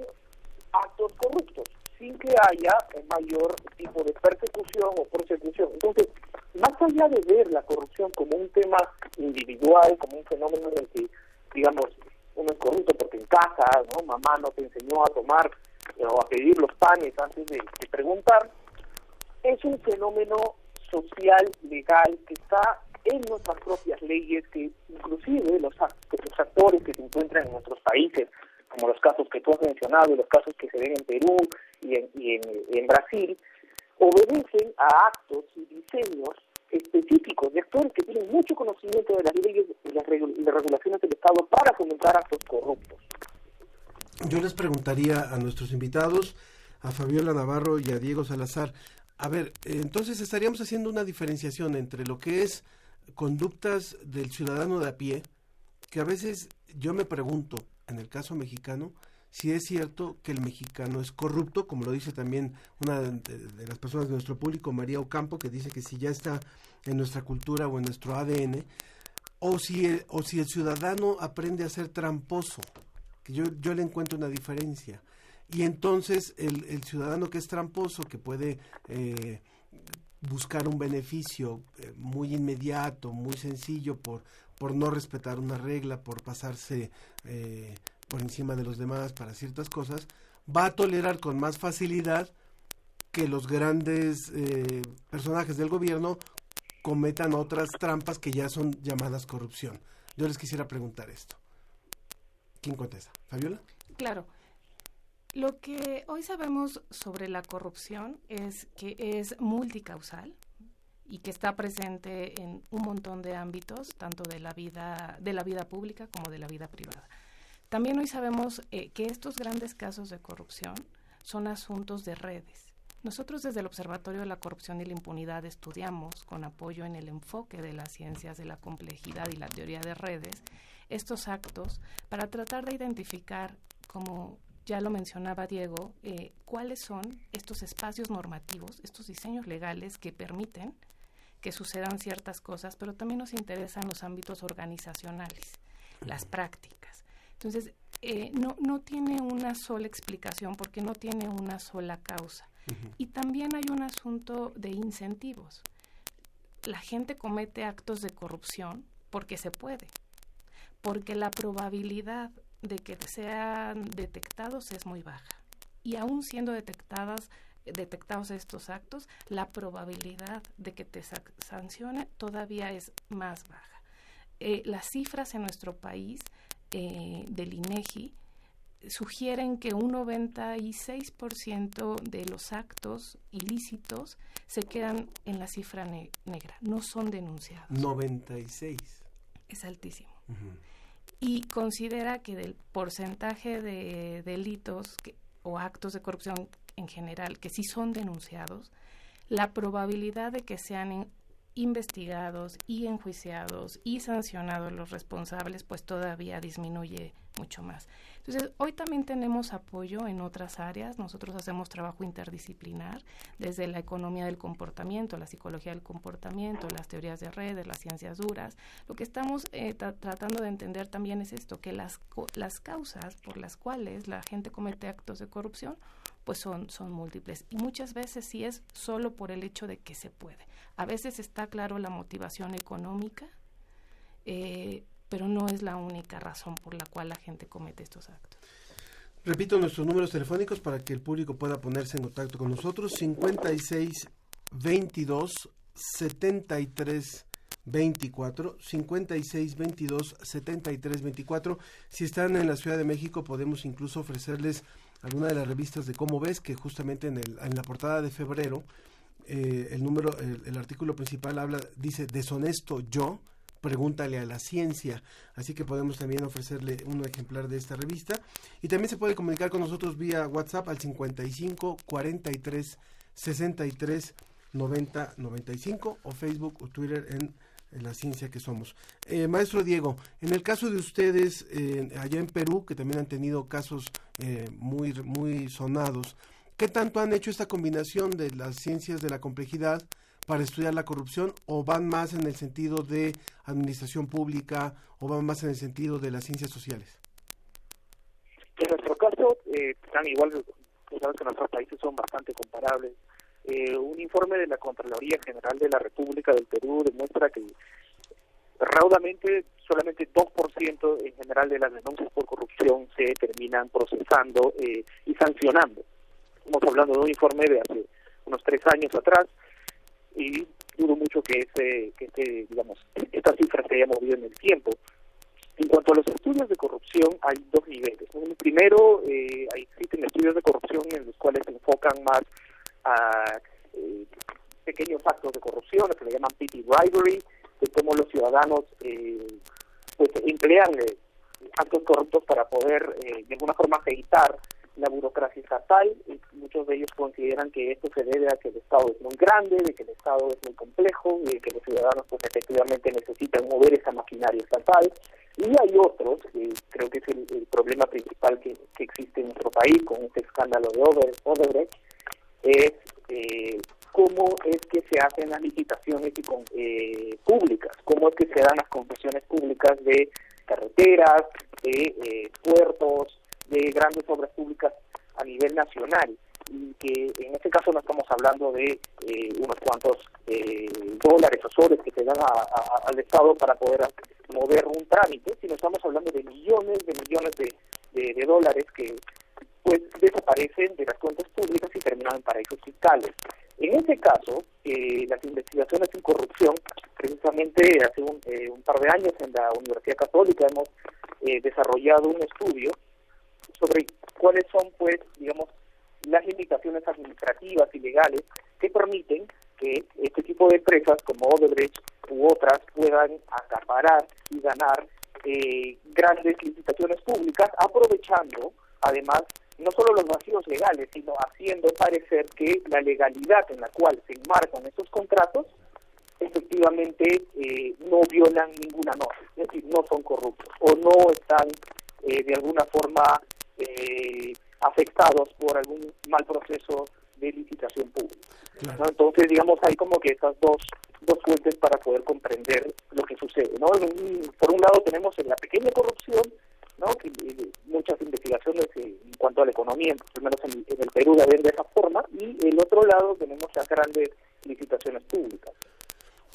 [SPEAKER 17] actos corruptos sin que haya un mayor tipo de persecución o prosecución. Entonces, más allá de ver la corrupción como un tema individual, como un fenómeno en el que, digamos, uno es corrupto porque en casa, ¿no? Mamá no te enseñó a tomar o a pedir los panes antes de, preguntar, es un fenómeno social, legal, que está en nuestras propias leyes, que inclusive los, los actores que se encuentran en nuestros países, como los casos que tú has mencionado y los casos que se ven en Perú y en, en, Brasil, obedecen a actos y diseños específicos de actores que tienen mucho conocimiento de las leyes y las, regulaciones del Estado para fomentar actos corruptos.
[SPEAKER 1] Yo les preguntaría a nuestros invitados, a Fabiola Navarro y a Diego Salazar, a ver, entonces estaríamos haciendo una diferenciación entre lo que es conductas del ciudadano de a pie, que a veces yo me pregunto, en el caso mexicano, si es cierto que el mexicano es corrupto, como lo dice también una de, las personas de nuestro público, María Ocampo, que dice que si ya está en nuestra cultura o en nuestro ADN, o si el, o si el ciudadano aprende a ser tramposo, que yo, yo le encuentro una diferencia. Y entonces el, el ciudadano que es tramposo, que puede eh, buscar un beneficio eh, muy inmediato, muy sencillo, por, por no respetar una regla, por pasarse eh, por encima de los demás para ciertas cosas, va a tolerar con más facilidad que los grandes eh, personajes del gobierno cometan otras trampas que ya son llamadas corrupción. Yo les quisiera preguntar esto. ¿Quién contesta? ¿Fabiola?
[SPEAKER 16] Claro. Lo que hoy sabemos sobre la corrupción es que es multicausal y que está presente en un montón de ámbitos, tanto de la vida de la vida pública como de la vida privada. También hoy sabemos eh, que estos grandes casos de corrupción son asuntos de redes. Nosotros desde el Observatorio de la Corrupción y la Impunidad estudiamos, con apoyo en el enfoque de las ciencias de la complejidad y la teoría de redes, estos actos para tratar de identificar, como ya lo mencionaba Diego, eh, cuáles son estos espacios normativos, estos diseños legales que permiten que sucedan ciertas cosas, pero también nos interesan los ámbitos organizacionales, las prácticas. Entonces, eh, no, no tiene una sola explicación porque no tiene una sola causa. Y también hay un asunto de incentivos. La gente comete actos de corrupción porque se puede, porque la probabilidad de que sean detectados es muy baja. Y aún siendo detectadas, detectados estos actos, la probabilidad de que te sancione todavía es más baja. Eh, las cifras en nuestro país eh, del INEGI sugieren que un 96% de los actos ilícitos se quedan en la cifra negra, no son denunciados.
[SPEAKER 1] 96.
[SPEAKER 16] Es altísimo. Y considera que del porcentaje de delitos o actos de corrupción en general que sí son denunciados, la probabilidad de que sean investigados y enjuiciados y sancionados los responsables, pues todavía disminuye mucho más. Entonces, hoy también tenemos apoyo en otras áreas. Nosotros hacemos trabajo interdisciplinar desde la economía del comportamiento, la psicología del comportamiento, las teorías de redes, las ciencias duras. Lo que estamos eh, tratando de entender también es esto, que las, las causas por las cuales la gente comete actos de corrupción pues son, son múltiples. Y muchas veces sí es solo por el hecho de que se puede. A veces está claro la motivación económica, eh, pero no es la única razón por la cual la gente comete estos actos.
[SPEAKER 1] Repito nuestros números telefónicos para que el público pueda ponerse en contacto con nosotros. 56 22 73 24 56 22 73 24. Si están en la Ciudad de México podemos incluso ofrecerles alguna de las revistas de Cómo ves que justamente en, el, en la portada de febrero eh, el número el, artículo principal habla dice deshonesto yo Pregúntale a la ciencia. Así que podemos también ofrecerle un ejemplar de esta revista. Y también se puede comunicar con nosotros vía WhatsApp al 55 43 63 90 95 o Facebook o Twitter en, la ciencia que somos. Eh, maestro Diego, en el caso de ustedes eh, allá en Perú, que también han tenido casos eh, muy, muy sonados, ¿qué tanto han hecho esta combinación de las ciencias de la complejidad para estudiar la corrupción o van más en el sentido de administración pública o van más en el sentido de las ciencias sociales?
[SPEAKER 17] En nuestro caso, están igual, sabes que nuestros países son bastante comparables eh, un informe de la Contraloría General de la República del Perú demuestra que raudamente solamente 2% en general de las denuncias por corrupción se terminan procesando eh, y sancionando. Estamos hablando de un informe de hace unos tres años atrás y dudo mucho que ese, que este, digamos, esta cifra se haya movido en el tiempo. En cuanto a los estudios de corrupción, hay dos niveles. Un primero, eh, existen estudios de corrupción en los cuales se enfocan más a eh, pequeños actos de corrupción, que le llaman petty bribery, de cómo los ciudadanos eh, pues emplean eh, actos corruptos para poder eh, de alguna forma evitar la burocracia estatal y muchos de ellos consideran que esto se debe a que el Estado es muy grande, de que el Estado es muy complejo, de que los ciudadanos pues efectivamente necesitan mover esa maquinaria estatal. Y hay otros, creo que es el, problema principal que, que, existe en nuestro país con este escándalo de Odebrecht, es eh, cómo es que se hacen las licitaciones y con, eh, públicas, cómo es que se dan las concesiones públicas de carreteras, de eh, puertos, de grandes obras públicas a nivel nacional y que en este caso no estamos hablando de eh, unos cuantos dólares o soles que se dan al Estado para poder mover un trámite, sino estamos hablando de millones de millones de, de dólares que pues desaparecen de las cuentas públicas y terminan en paraísos fiscales. En ese caso, eh, las investigaciones en corrupción, precisamente hace un, eh, un, par de años en la Universidad Católica hemos eh, desarrollado un estudio sobre cuáles son, pues, digamos, las limitaciones administrativas y legales que permiten que este tipo de empresas como Odebrecht u otras puedan acaparar y ganar grandes licitaciones públicas aprovechando además no solo los vacíos legales, sino haciendo parecer que la legalidad en la cual se enmarcan estos contratos efectivamente eh, no violan ninguna norma, es decir, no son corruptos o no están eh, de alguna forma eh, afectados por algún mal proceso de licitación pública. Entonces, digamos, hay como que estas dos, dos fuentes para poder comprender lo que sucede. ¿no? Por un lado tenemos en la pequeña corrupción ¿no? Que, eh, muchas investigaciones en cuanto a la economía, al menos en, el Perú, la ven de esa forma, y el otro lado tenemos las grandes licitaciones públicas.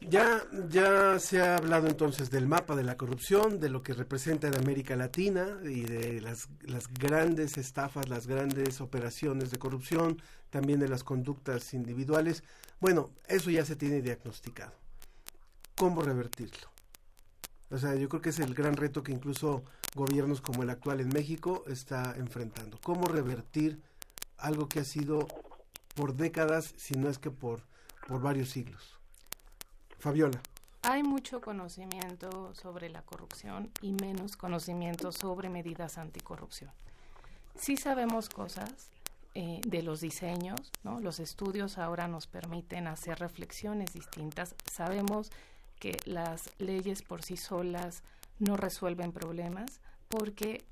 [SPEAKER 1] Ya, ya se ha hablado entonces del mapa de la corrupción, de lo que representa en América Latina y de las, las grandes estafas, las grandes operaciones de corrupción, también de las conductas individuales. Bueno, eso ya se tiene diagnosticado. ¿Cómo revertirlo? O sea, yo creo que es el gran reto que incluso gobiernos como el actual en México está enfrentando. ¿Cómo revertir algo que ha sido por décadas, si no es que por, por varios siglos? Fabiola.
[SPEAKER 16] Hay mucho conocimiento sobre la corrupción y menos conocimiento sobre medidas anticorrupción. Sí sabemos cosas eh, de los diseños, ¿no? Los estudios ahora nos permiten hacer reflexiones distintas. Sabemos que las leyes por sí solas no resuelven problemas porque,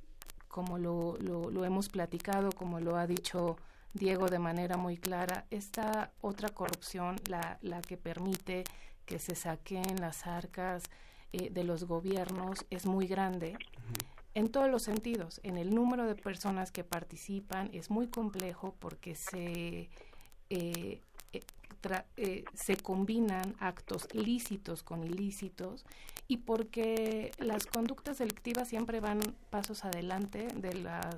[SPEAKER 16] como lo, hemos platicado, como lo ha dicho Diego de manera muy clara, esta otra corrupción, la que permite que se saquen las arcas eh, de los gobiernos, es muy grande. En todos los sentidos, en el número de personas que participan es muy complejo porque se eh, eh, se combinan actos lícitos con ilícitos y porque las conductas delictivas siempre van pasos adelante de, la,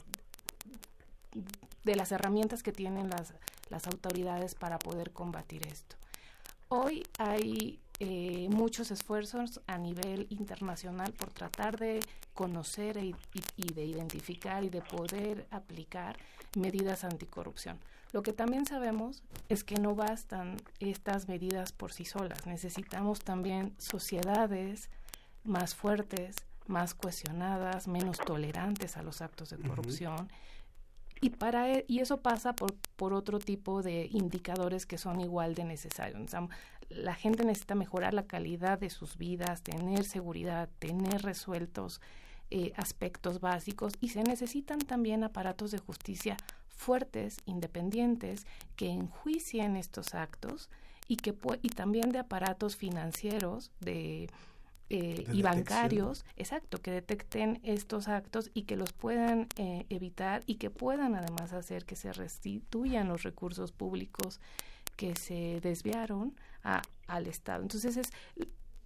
[SPEAKER 16] de las herramientas que tienen las, las autoridades para poder combatir esto. Hoy hay eh, muchos esfuerzos a nivel internacional por tratar de conocer e y, de identificar y de poder aplicar medidas anticorrupción. Lo que también sabemos es que no bastan estas medidas por sí solas. Necesitamos también sociedades más fuertes, más cohesionadas, menos tolerantes a los actos de corrupción. Y, para, e, y eso pasa por, por otro tipo de indicadores que son igual de necesarios. la gente necesita mejorar la calidad de sus vidas, tener seguridad, tener resueltos eh, aspectos básicos y se necesitan también aparatos de justicia fuertes, independientes, que enjuicien estos actos y que y también de aparatos financieros de eh, y bancarios, exacto, que detecten estos actos y que los puedan eh, evitar y que puedan además hacer que se restituyan los recursos públicos que se desviaron a, al Estado. Entonces, es,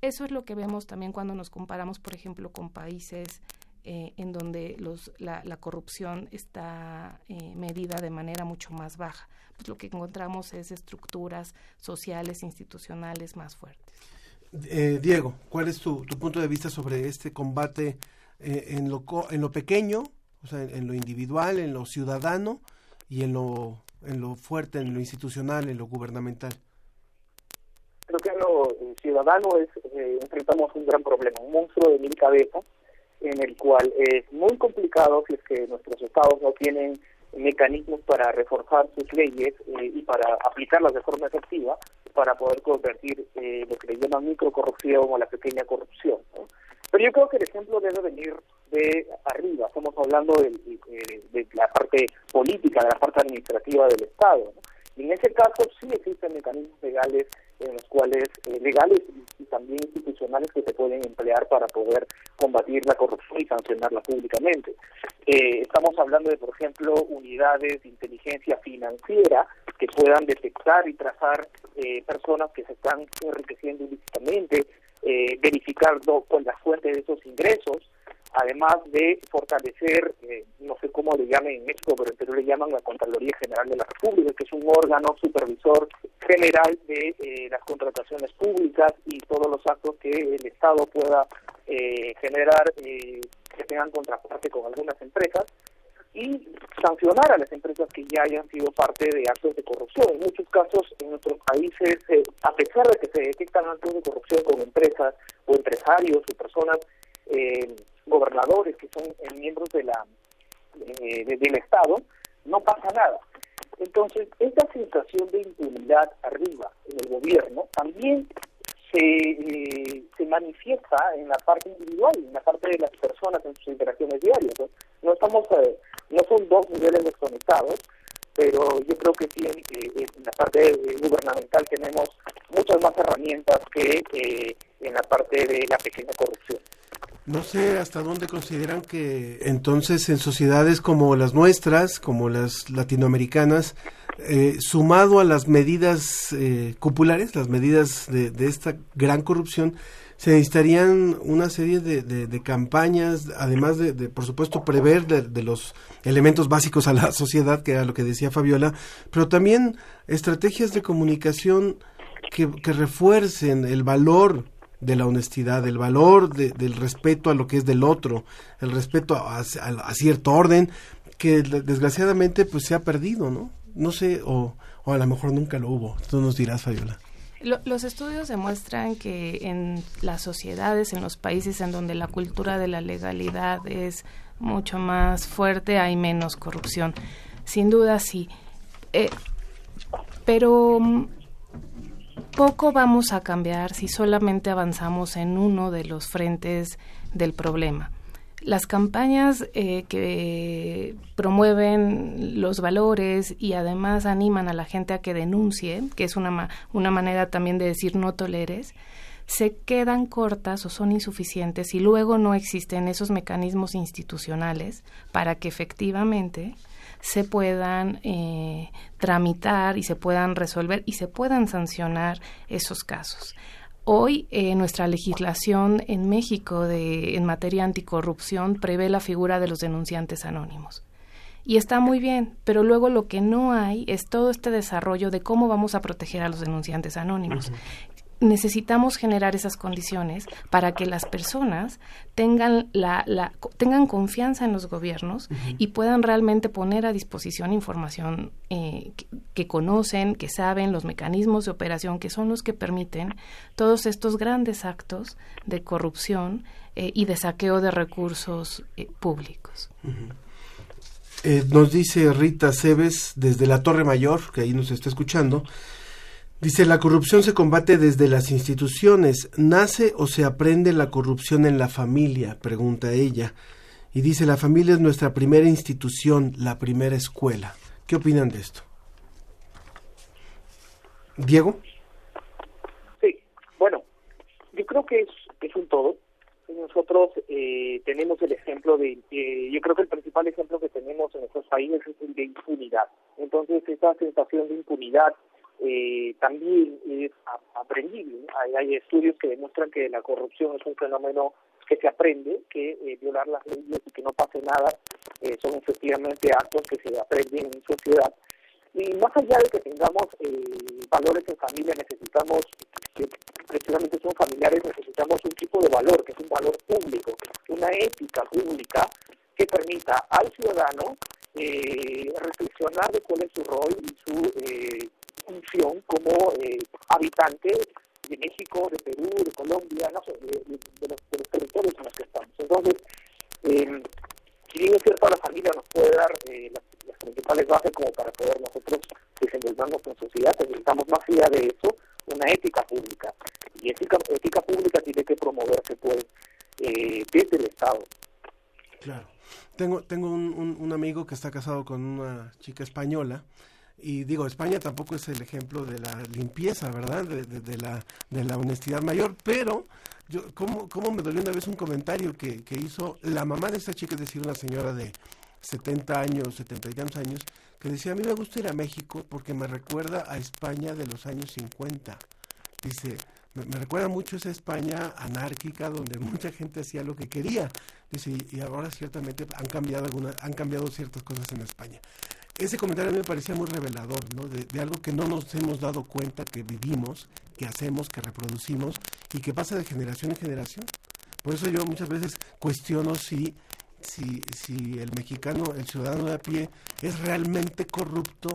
[SPEAKER 16] eso es lo que vemos también cuando nos comparamos, por ejemplo, con países eh, en donde los, la, corrupción está medida de manera mucho más baja. Pues lo que encontramos es estructuras sociales, institucionales más fuertes.
[SPEAKER 1] Eh, Diego, ¿cuál es tu, punto de vista sobre este combate eh, en, lo, en lo pequeño, o sea, en, lo individual, en lo ciudadano y en lo, en lo fuerte, en lo institucional, en lo gubernamental?
[SPEAKER 17] Creo que en lo ciudadano es, eh, enfrentamos un gran problema, un monstruo de mil cabezas, en el cual es muy complicado si es que nuestros estados no tienen mecanismos para reforzar sus leyes y para aplicarlas de forma efectiva, para poder convertir eh, lo que le llaman microcorrupción o la pequeña corrupción. Pero yo creo que el ejemplo debe venir de arriba. Estamos hablando de, de, la parte política, de la parte administrativa del Estado. Y en ese caso sí existen mecanismos legales en los cuales eh, legales y, también institucionales que se pueden emplear para poder combatir la corrupción y sancionarla públicamente. Eh, estamos hablando de, por ejemplo, unidades de inteligencia financiera que puedan detectar y trazar eh, personas que se están enriqueciendo ilícitamente, verificar con las fuentes de esos ingresos, además de fortalecer, eh, no sé cómo le llamen en México, pero en Perú le llaman la Contraloría General de la República, que es un órgano supervisor general de eh, las contrataciones públicas y todos los actos que el Estado pueda eh, generar que tengan contraparte con algunas empresas y sancionar a las empresas que ya hayan sido parte de actos de corrupción. En muchos casos en nuestros países, a pesar de que se detectan actos de corrupción con empresas o empresarios o personas eh, gobernadores que son eh, miembros de la eh, del Estado, no pasa nada. Entonces, esta sensación de impunidad arriba en el gobierno también se, eh, se manifiesta en la parte individual, en la parte de las personas en sus interacciones diarias. No, estamos, no son dos niveles desconectados, pero yo creo que sí en, la parte gubernamental tenemos muchas más herramientas que en la parte de la pequeña corrupción.
[SPEAKER 1] No sé hasta dónde consideran que entonces en sociedades como las nuestras, como las latinoamericanas, eh, sumado a las medidas eh, las medidas de, esta gran corrupción, se necesitarían una serie de, campañas, además de, por supuesto, prever de, los elementos básicos a la sociedad, que era lo que decía Fabiola, pero también estrategias de comunicación que, que refuercen el valor de la honestidad, el valor del respeto a lo que es del otro, el respeto a, cierto orden que desgraciadamente pues se ha perdido, ¿no? No sé, o, o a lo mejor nunca lo hubo. Tú nos dirás, Fabiola.
[SPEAKER 16] los estudios demuestran que en las sociedades, en los países en donde la cultura de la legalidad es mucho más fuerte, hay menos corrupción. Sin duda, sí. Eh, pero poco vamos a cambiar si solamente avanzamos en uno de los frentes del problema. Las campañas eh, que promueven los valores y además animan a la gente a que denuncie, que es una, una manera también de decir no toleres, se quedan cortas o son insuficientes y luego no existen esos mecanismos institucionales para que efectivamente se puedan eh, tramitar y se puedan resolver y se puedan sancionar esos casos. Hoy eh, nuestra legislación en México de, en materia anticorrupción prevé la figura de los denunciantes anónimos. Y está muy bien, pero luego lo que no hay es todo este desarrollo de cómo vamos a proteger a los denunciantes anónimos necesitamos generar esas condiciones para que las personas tengan la, la tengan confianza en los gobiernos y puedan realmente poner a disposición información eh, que, conocen, que saben los mecanismos de operación que son los que permiten todos estos grandes actos de corrupción eh, y de saqueo de recursos eh, públicos.
[SPEAKER 1] nos dice Rita Cebes desde la Torre Mayor, que ahí nos está escuchando, Dice, la corrupción se combate desde las instituciones. ¿Nace o se aprende la corrupción en la familia? Pregunta ella. Y dice, la familia es nuestra primera institución, la primera escuela. ¿Qué opinan de esto? Diego.
[SPEAKER 17] Sí, bueno, yo creo que es, un todo. Nosotros eh, tenemos el ejemplo de, eh, yo creo que el principal ejemplo que tenemos en nuestros países es el de impunidad. Entonces, esa sensación de impunidad eh, también es aprendible. Hay, estudios que demuestran que la corrupción es un fenómeno que se aprende, que eh, violar las leyes y que no pase nada eh, son efectivamente actos que se aprenden en sociedad. Y más allá de que tengamos valores en familia, necesitamos, que precisamente son familiares, necesitamos un tipo de valor, que es un valor público, una ética pública que permita al ciudadano reflexionar de cuál es su rol y su como eh, habitante de México, de Perú, de Colombia, no sé, de, los, territorios en los que estamos. Entonces, eh, si bien es cierto, la familia nos puede dar eh, las, principales bases como para poder nosotros desenvolvernos en sociedad, necesitamos más allá de eso una ética pública. Y ética, ética pública tiene que promoverse pues eh, desde el Estado.
[SPEAKER 1] Claro. Tengo, tengo un, un amigo que está casado con una chica española y digo, España tampoco es el ejemplo de la limpieza, ¿verdad? De, la, de la honestidad mayor, pero yo, ¿cómo, ¿cómo, me dolió una vez un comentario que, que hizo la mamá de esta chica, es decir, una señora de 70 años, 70 y tantos años, que decía, a mí me gusta ir a México porque me recuerda a España de los años 50. Dice, me, recuerda mucho esa España anárquica donde mucha gente hacía lo que quería. Dice, y, ahora ciertamente han cambiado, alguna, han cambiado ciertas cosas en España ese comentario a mí me parecía muy revelador, ¿no? De, algo que no nos hemos dado cuenta que vivimos, que hacemos, que reproducimos y que pasa de generación en generación. Por eso yo muchas veces cuestiono si, si, si el mexicano, el ciudadano de a pie, es realmente corrupto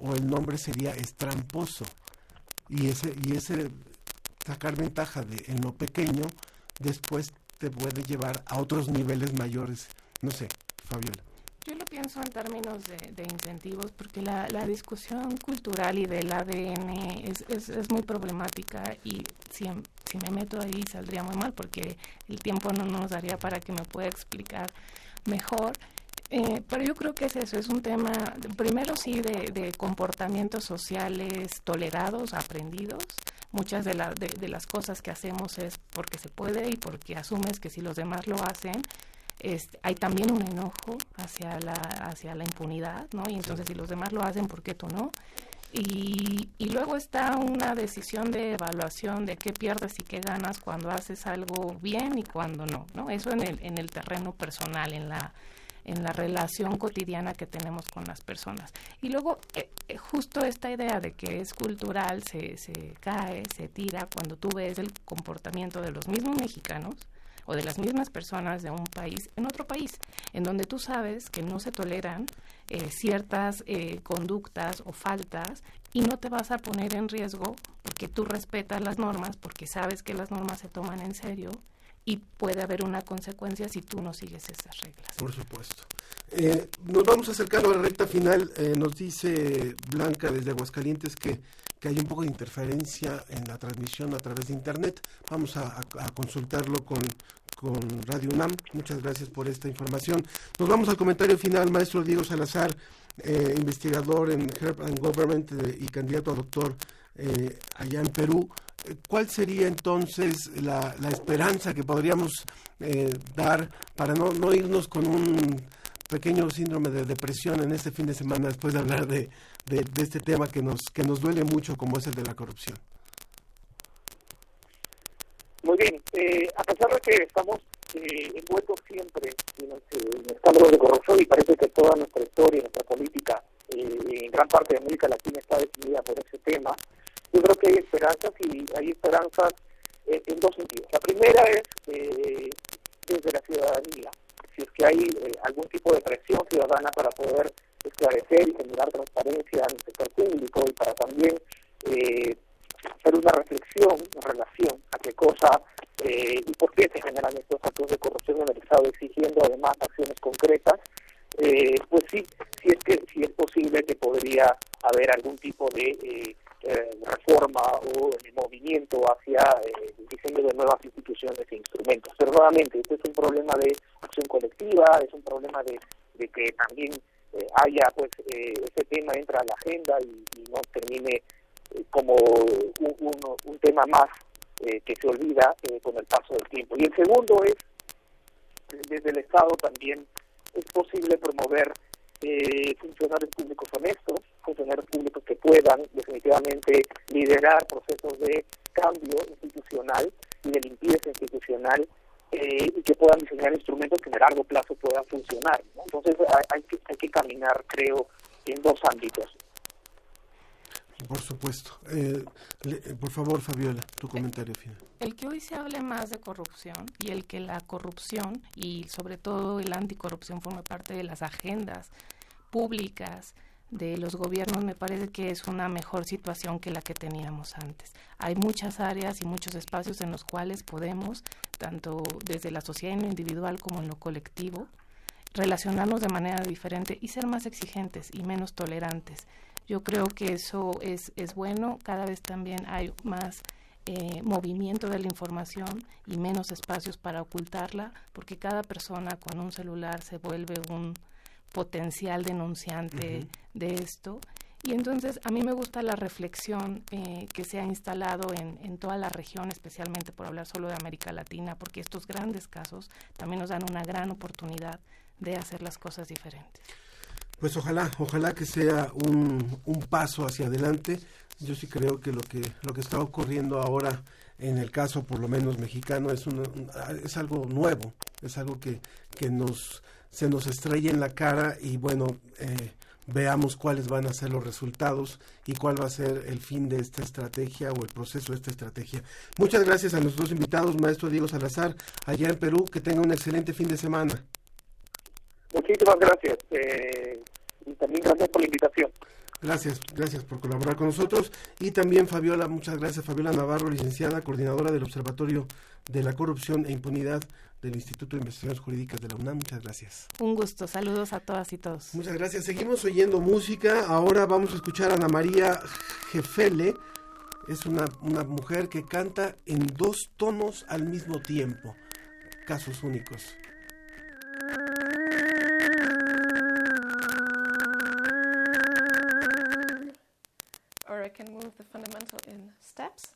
[SPEAKER 1] o el nombre sería estramposo. Y ese, y ese sacar ventaja de en lo pequeño después te puede llevar a otros niveles mayores. No sé, Fabiola.
[SPEAKER 16] Yo lo pienso en términos de, incentivos porque la, discusión cultural y del ADN es, es, muy problemática y si, si, me meto ahí saldría muy mal porque el tiempo no nos daría para que me pueda explicar mejor. Eh, pero yo creo que es eso, es un tema, primero sí, de, de comportamientos sociales tolerados, aprendidos. Muchas de, la, de, de las cosas que hacemos es porque se puede y porque asumes que si los demás lo hacen, hay también un enojo hacia la, hacia la impunidad, ¿no? Y entonces si los demás lo hacen, ¿por qué tú no? Y, y, luego está una decisión de evaluación de qué pierdes y qué ganas cuando haces algo bien y cuando no, ¿no? Eso en el, en el terreno personal, en la, en la relación cotidiana que tenemos con las personas. Y luego, eh, eh, justo esta idea de que es cultural se, se cae, se tira cuando tú ves el comportamiento de los mismos mexicanos o de las mismas personas de un país en otro país, en donde tú sabes que no se toleran eh, ciertas eh, conductas o faltas y no te vas a poner en riesgo porque tú respetas las normas, porque sabes que las normas se toman en serio y puede haber una consecuencia si tú no sigues esas reglas.
[SPEAKER 1] Por supuesto. Eh, nos vamos acercando a la recta final. nos dice Blanca desde Aguascalientes que, que, hay un poco de interferencia en la transmisión a través de Internet. Vamos a consultarlo con, con Radio UNAM. Muchas gracias por esta información. Nos vamos al comentario final, maestro Diego Salazar, eh, investigador en Herb and Government eh, y candidato a doctor eh, allá en Perú. ¿Cuál sería entonces la, esperanza que podríamos dar para no, no irnos con un pequeño síndrome de depresión en este fin de semana después de hablar de, de, de, este tema que nos, que nos duele mucho como es el de la corrupción.
[SPEAKER 17] Muy bien, eh, a pesar de que estamos eh, envueltos siempre en, en escándalos de corrupción y parece que toda nuestra historia, nuestra política, eh, en gran parte de América Latina está definida por ese tema, Yo creo que hay esperanzas y hay esperanzas eh, en dos sentidos. La primera es eh, desde la ciudadanía. Si es que hay eh, algún tipo de presión ciudadana para poder esclarecer y generar transparencia en el sector público y para también hacer una reflexión en relación a qué cosa y por qué se generan estos actos de corrupción en el Estado, exigiendo además acciones concretas, pues sí, si es que si es posible que podría haber algún tipo de eh, reforma o el movimiento hacia eh, el diseño de nuevas instituciones e instrumentos. Pero nuevamente, este es un problema de acción colectiva, es un problema de, que también eh, haya, pues, ese tema entra a la agenda y, no termine como un, un, tema más que se olvida con el paso del tiempo. Y el segundo es, desde el Estado también es posible promover funcionarios públicos honestos, funcionarios públicos que puedan definitivamente liderar procesos de cambio institucional y de limpieza institucional eh, y que puedan diseñar instrumentos que en el largo plazo puedan funcionar. Entonces hay, que, hay que caminar, creo, en dos ámbitos.
[SPEAKER 1] Por supuesto. Eh, eh, por favor, Fabiola, tu comentario final.
[SPEAKER 16] El que hoy se hable más de corrupción y el que la corrupción y sobre todo el anticorrupción forme parte de las agendas públicas de los gobiernos me parece que es una mejor situación que la que teníamos antes. Hay muchas áreas y muchos espacios en los cuales podemos, tanto desde la sociedad en lo individual como en lo colectivo, relacionarnos de manera diferente y ser más exigentes y menos tolerantes. Yo creo que eso es, es bueno, cada vez también hay más eh, movimiento de la información y menos espacios para ocultarla, porque cada persona con un celular se vuelve un potencial denunciante de esto. Y entonces a mí me gusta la reflexión eh, que se ha instalado en, en, toda la región, especialmente por hablar solo de América Latina, porque estos grandes casos también nos dan una gran oportunidad de hacer las cosas diferentes.
[SPEAKER 1] Pues ojalá, ojalá que sea un, un paso hacia adelante. Yo sí creo que lo que lo que está ocurriendo ahora en el caso por lo menos mexicano es es algo nuevo, es algo que, que nos se nos estrella en la cara y bueno, eh, veamos cuáles van a ser los resultados y cuál va a ser el fin de esta estrategia o el proceso de esta estrategia. Muchas gracias a nuestros invitados, maestro Diego Salazar, allá en Perú, que tenga un excelente fin de semana.
[SPEAKER 17] Muchísimas gracias eh, y también gracias por la invitación.
[SPEAKER 1] Gracias, gracias por colaborar con nosotros. Y también Fabiola, muchas gracias, Fabiola Navarro, licenciada, coordinadora del Observatorio de la Corrupción e Impunidad del Instituto de Investigaciones Jurídicas de la UNAM. Muchas gracias.
[SPEAKER 16] Un gusto. Saludos a todas y todos.
[SPEAKER 1] Muchas gracias. Seguimos oyendo música. Ahora vamos a escuchar a Ana María Jefele. Es una, una mujer que canta en dos tonos al mismo tiempo. Casos únicos.
[SPEAKER 9] Steps.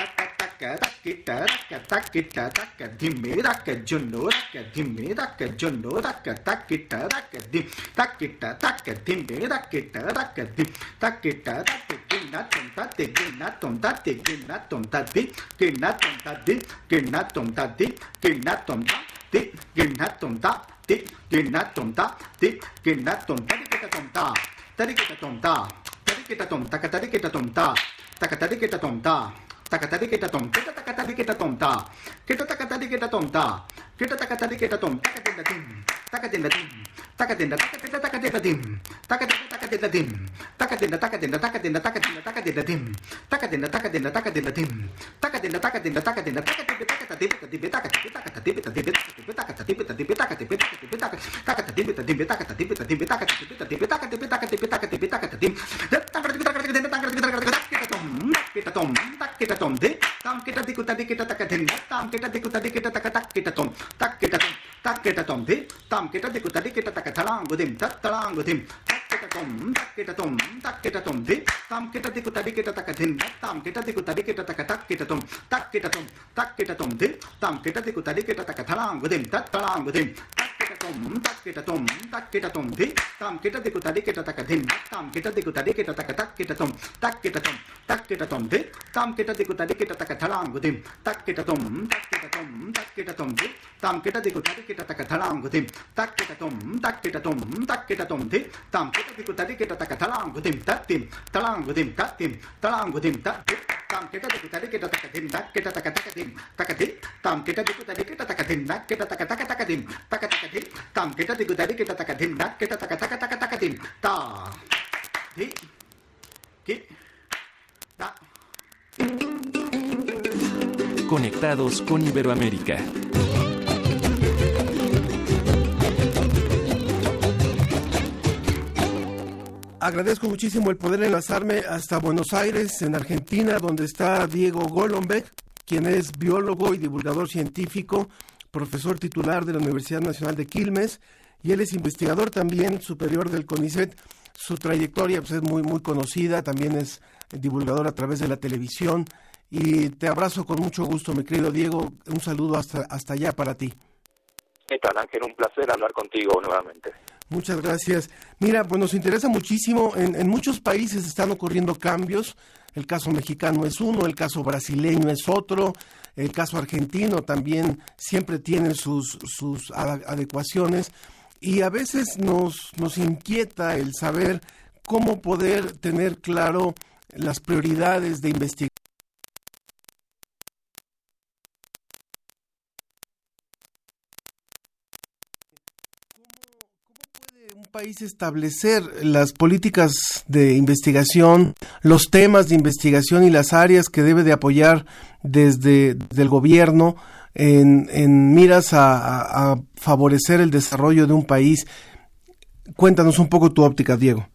[SPEAKER 18] takkita takka dimmi takka junnu takka dimmi takka junnu takka takkita takka dim takkita takka dimmi takkita takka dim takkita takka ginatom tate ginatom tate ginatom tate ginatom tate ginatom tate ginatom tate ginatom tate ginatom tate ginatom tate ginatom tate tarikita tomta tarikita tomta tarikita tomta takatari kita tomta タカタデケタトン、ケタタカタデケタトンタ、ケタタカタデケタトンタ、Kita taka tadi kita tom. Taka tinda tim. Taka tinda tim. Kita tom tak kita tom de tam kita dikuta dikita tak tinda kita dikuta dikita tak tak kita tom takketa takketa tom thi tam keta de kutadi keta tak thalang gudim tat talang gudim takketa tom takketa tom takketa tom thi tam keta de kutadi keta tak thin tam keta de kutadi keta tak takketa tom takketa tom takketa tom thi tam keta de kutadi keta tak thalang gudim tat talang gudim tak కిటతొం తక్కిటతొం తక్కిటతొం ధి తాం కిట దికు తడి కిట తక ధిన్ తాం కిట దికు తడి కిట తక తక్కిటతొం తక్కిటతొం తక్కిటతొం ధి తాం కిట దికు తడి కిట తక ధళాంగుధిం తక్కిటతొం తక్కిటతొం తక్కిటతొం ధి తాం కిట దికు తడి కిట తక ధళాంగుధిం తక్కిటతొం తక్కిటతొం తక్కిటతొం ధి తాం కిట దికు తడి కిట తక ధళాంగుధిం తత్తిం తళాంగుధిం తత్తిం తళాంగుధిం తత్తి తాం కిట దికు తడి కిట తక ధిన్ దక్కిట తక తక ధిన్ తక ధి తాం కిట దికు తడి కిట తక ధిన్ దక్కిట తక తక తక ధిన్ తక తక tak tak tim ta ki ta
[SPEAKER 4] Conectados con Iberoamérica.
[SPEAKER 1] Agradezco muchísimo el poder enlazarme hasta Buenos Aires, en Argentina, donde está Diego Golombek, quien es biólogo y divulgador científico, profesor titular de la Universidad Nacional de Quilmes, y él es investigador también superior del CONICET. Su trayectoria pues, es muy, muy conocida, también es divulgador a través de la televisión. Y te abrazo con mucho gusto, mi querido Diego. Un saludo hasta, hasta allá para ti.
[SPEAKER 19] ¿Qué tal, Ángel? Un placer hablar contigo nuevamente.
[SPEAKER 1] Muchas gracias. Mira, pues nos interesa muchísimo. En, en, muchos países están ocurriendo cambios. El caso mexicano es uno, el caso brasileño es otro, el caso argentino también siempre tiene sus, sus adecuaciones. Y a veces nos, nos inquieta el saber cómo poder tener claro las prioridades de investigación. País establecer las políticas de investigación, los temas de investigación y las áreas que debe de apoyar desde, el gobierno en, miras a, favorecer el desarrollo de un país. Cuéntanos un poco tu óptica, Diego.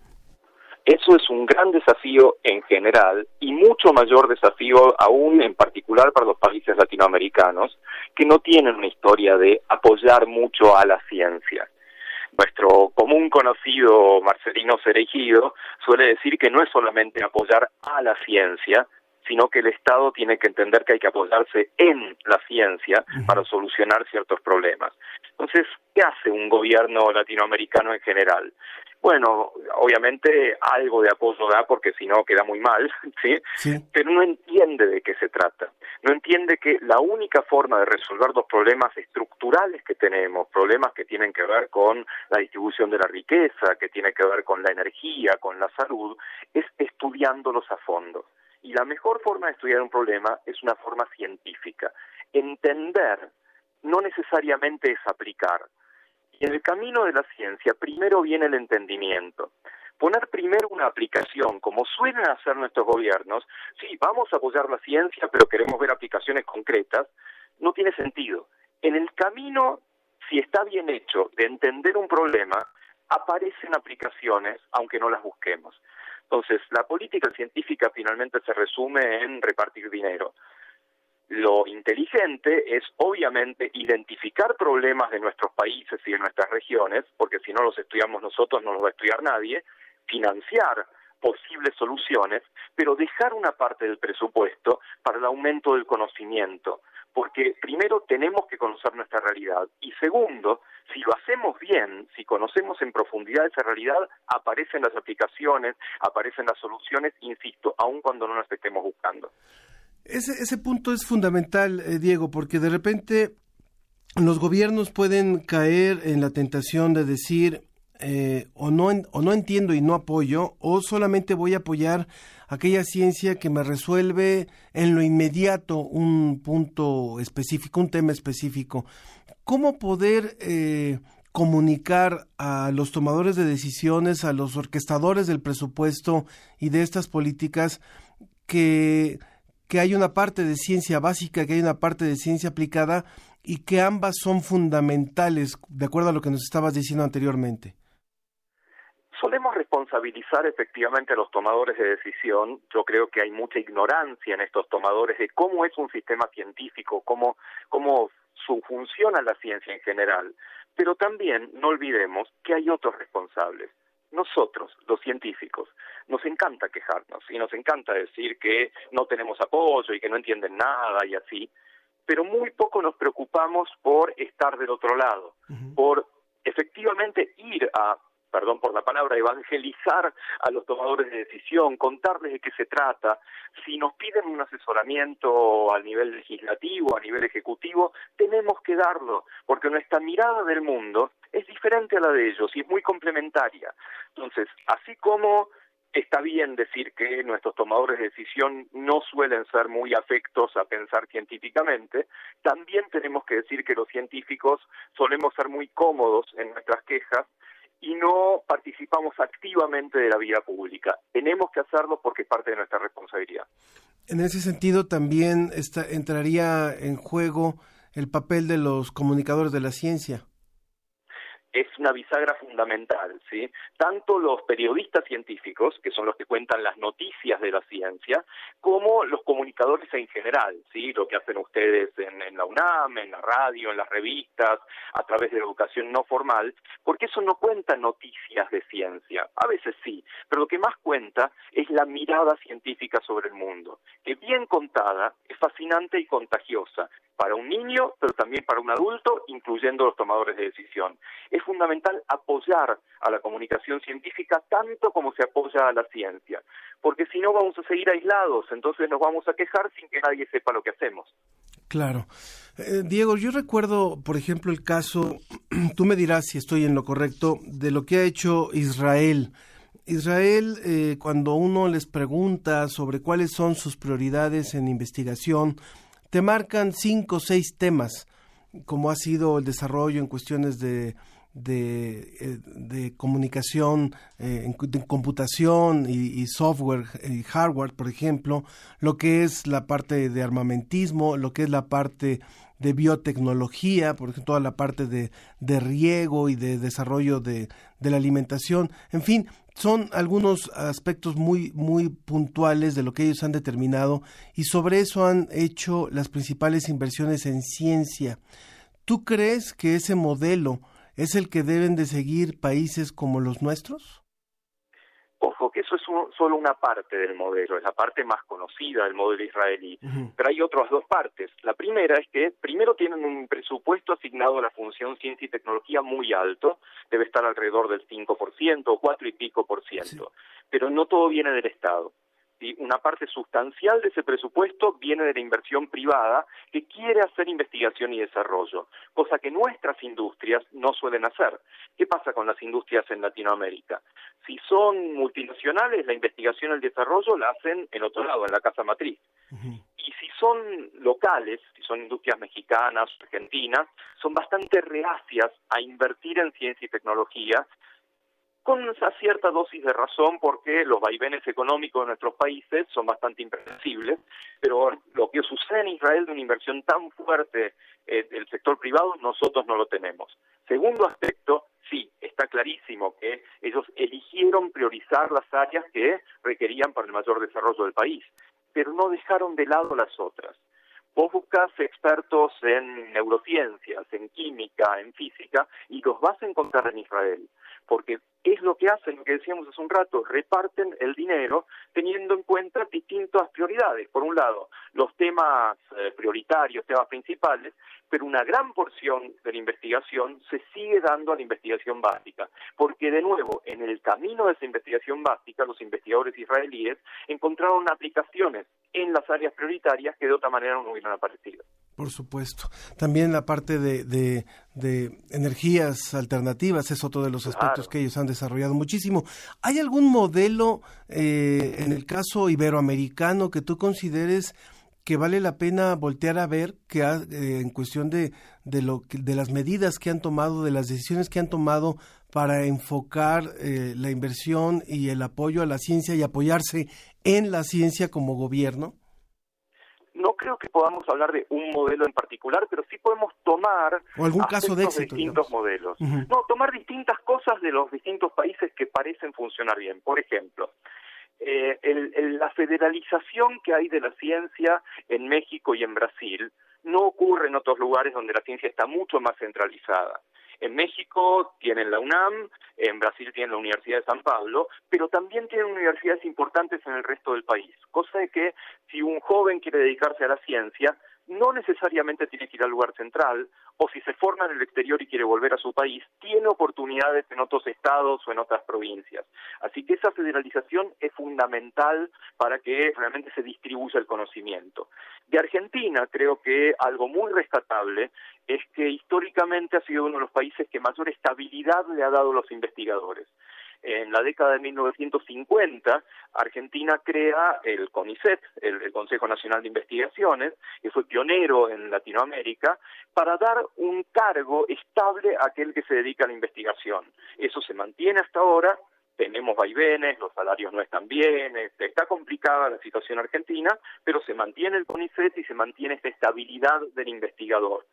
[SPEAKER 19] Eso es un gran desafío en general y mucho mayor desafío aún en particular para los países latinoamericanos que no tienen una historia de apoyar mucho a la ciencia nuestro común conocido Marcelino Cerejido suele decir que no es solamente apoyar a la ciencia, sino que el Estado tiene que entender que hay que apoyarse en la ciencia para solucionar ciertos problemas. Entonces, ¿qué hace un gobierno latinoamericano en general? Bueno, obviamente algo de apoyo da porque si no queda muy mal, ¿sí? Pero no entiende de qué se trata. No entiende que la única forma de resolver los problemas estructurales que tenemos, problemas que tienen que ver con la distribución de la riqueza, que tiene que ver con la energía, con la salud, es estudiándolos a fondo. Y la mejor forma de estudiar un problema es una forma científica. Entender no necesariamente es aplicar. Y en el camino de la ciencia primero viene el entendimiento. Poner primero una aplicación, como suelen hacer nuestros gobiernos, sí, vamos a apoyar la ciencia, pero queremos ver aplicaciones concretas, no tiene sentido. En el camino, si está bien hecho, de entender un problema, aparecen aplicaciones aunque no las busquemos. Entonces, la política científica finalmente se resume en repartir dinero. Lo inteligente es obviamente identificar problemas de nuestros países y de nuestras regiones, porque si no los estudiamos nosotros no los va a estudiar nadie, financiar posibles soluciones, pero dejar una parte del presupuesto para el aumento del conocimiento, porque primero tenemos que conocer nuestra realidad y segundo, si lo hacemos bien, si conocemos en profundidad esa realidad, aparecen las aplicaciones, aparecen las soluciones, insisto, aun cuando no las estemos buscando.
[SPEAKER 1] Ese, ese punto es fundamental, eh, Diego, porque de repente los gobiernos pueden caer en la tentación de decir eh, o, no, o no entiendo y no apoyo, o solamente voy a apoyar aquella ciencia que me resuelve en lo inmediato un punto específico, un tema específico. ¿Cómo poder eh, comunicar a los tomadores de decisiones, a los orquestadores del presupuesto y de estas políticas que que hay una parte de ciencia básica, que hay una parte de ciencia aplicada y que ambas son fundamentales, de acuerdo a lo que nos estabas diciendo anteriormente.
[SPEAKER 19] Solemos responsabilizar efectivamente a los tomadores de decisión. Yo creo que hay mucha ignorancia en estos tomadores de cómo es un sistema científico, cómo, cómo funciona la ciencia en general. Pero también no olvidemos que hay otros responsables nosotros, los científicos, nos encanta quejarnos y nos encanta decir que no tenemos apoyo y que no entienden nada y así, pero muy poco nos preocupamos por estar del otro lado, por efectivamente ir a perdón por la palabra, evangelizar a los tomadores de decisión, contarles de qué se trata. Si nos piden un asesoramiento a nivel legislativo, a nivel ejecutivo, tenemos que darlo, porque nuestra mirada del mundo es diferente a la de ellos y es muy complementaria. Entonces, así como está bien decir que nuestros tomadores de decisión no suelen ser muy afectos a pensar científicamente, también tenemos que decir que los científicos solemos ser muy cómodos en nuestras quejas y no participamos activamente de la vida pública. Tenemos que hacerlo porque es parte de nuestra responsabilidad.
[SPEAKER 1] En ese sentido también entraría en juego el papel de los comunicadores de la ciencia
[SPEAKER 19] es una bisagra fundamental, ¿sí? Tanto los periodistas científicos, que son los que cuentan las noticias de la ciencia, como los comunicadores en general, ¿sí? Lo que hacen ustedes en, en la UNAM, en la radio, en las revistas, a través de la educación no formal, porque eso no cuenta noticias de ciencia. A veces sí, pero lo que más cuenta es la mirada científica sobre el mundo, que bien contada es fascinante y contagiosa para un niño, pero también para un adulto, incluyendo los tomadores de decisión. Es fundamental apoyar a la comunicación científica tanto como se apoya a la ciencia, porque si no vamos a seguir aislados, entonces nos vamos a quejar sin que nadie sepa lo que hacemos.
[SPEAKER 1] Claro. Eh, Diego, yo recuerdo, por ejemplo, el caso, tú me dirás si estoy en lo correcto, de lo que ha hecho Israel. Israel, eh, cuando uno les pregunta sobre cuáles son sus prioridades en investigación, te marcan cinco o seis temas, como ha sido el desarrollo en cuestiones de de, eh, comunicación, eh, de computación y, software y hardware, por ejemplo, lo que es la parte de armamentismo, lo que es la parte de biotecnología, por ejemplo, toda la parte de, de riego y de desarrollo de, de, la alimentación, en fin, son algunos aspectos muy, muy puntuales de lo que ellos han determinado y sobre eso han hecho las principales inversiones en ciencia. ¿Tú crees que ese modelo es el que deben de seguir países como los nuestros?
[SPEAKER 19] Ojo, solo una parte del modelo, es la parte más conocida del modelo israelí, pero hay otras dos partes. La primera es que primero tienen un presupuesto asignado a la función ciencia y tecnología muy alto, debe estar alrededor del 5% o 4 y pico por ciento, pero no todo viene del Estado una parte sustancial de ese presupuesto viene de la inversión privada que quiere hacer investigación y desarrollo, cosa que nuestras industrias no suelen hacer. ¿Qué pasa con las industrias en Latinoamérica? Si son multinacionales, la investigación y el desarrollo la hacen en otro lado, en la casa matriz. Y si son locales, si son industrias mexicanas, argentinas, son bastante reacias a invertir en ciencia y tecnología con cierta dosis de razón porque los vaivenes económicos de nuestros países son bastante impredecibles, pero lo que sucede en Israel de una inversión tan fuerte eh, del sector privado, nosotros no lo tenemos. Segundo aspecto, sí, está clarísimo que ellos eligieron priorizar las áreas que requerían para el mayor desarrollo del país, pero no dejaron de lado las otras. Vos buscas expertos en neurociencias, en química, en física, y los vas a encontrar en Israel porque es lo que hacen, lo que decíamos hace un rato, reparten el dinero teniendo en cuenta distintas prioridades. Por un lado, los temas eh, prioritarios, temas principales, pero una gran porción de la investigación se sigue dando a la investigación básica, porque de nuevo, en el camino de esa investigación básica, los investigadores israelíes encontraron aplicaciones en las áreas prioritarias que de otra manera no hubieran aparecido.
[SPEAKER 1] Por supuesto. También la parte de, de, energías alternativas es otro de los aspectos que ellos han desarrollado muchísimo. ¿Hay algún modelo eh, en el caso iberoamericano que tú consideres que vale la pena voltear a ver que eh, en cuestión de, de, lo, de las medidas que han tomado, de las decisiones que han tomado para enfocar eh, la inversión y el apoyo a la ciencia y apoyarse en la ciencia como gobierno?
[SPEAKER 19] No creo que podamos hablar de un modelo en particular, pero sí podemos tomar
[SPEAKER 1] o algún caso de
[SPEAKER 19] distintos modelos. No, tomar distintas cosas de los distintos países que parecen funcionar bien. Por ejemplo, eh, la federalización que hay de la ciencia en México y en Brasil no ocurre en otros lugares donde la ciencia está mucho más centralizada. En México tienen la UNAM, en Brasil tienen la Universidad de San Pablo, pero también tienen universidades importantes en el resto del país, cosa de que si un joven quiere dedicarse a la ciencia, no necesariamente tiene que ir al lugar central, o si se forma en el exterior y quiere volver a su país, tiene oportunidades en otros estados o en otras provincias. Así que esa federalización es fundamental para que realmente se distribuya el conocimiento. De Argentina creo que algo muy rescatable es que históricamente ha sido uno de los países que mayor estabilidad le ha dado a los investigadores en la década de 1950, Argentina crea el CONICET, el, Consejo Nacional de Investigaciones, que fue pionero en Latinoamérica, para dar un cargo estable a aquel que se dedica a la investigación. Eso se mantiene hasta ahora, tenemos vaivenes, los salarios no están bien, este, está complicada la situación argentina, pero se mantiene el CONICET y se mantiene esta estabilidad del investigador.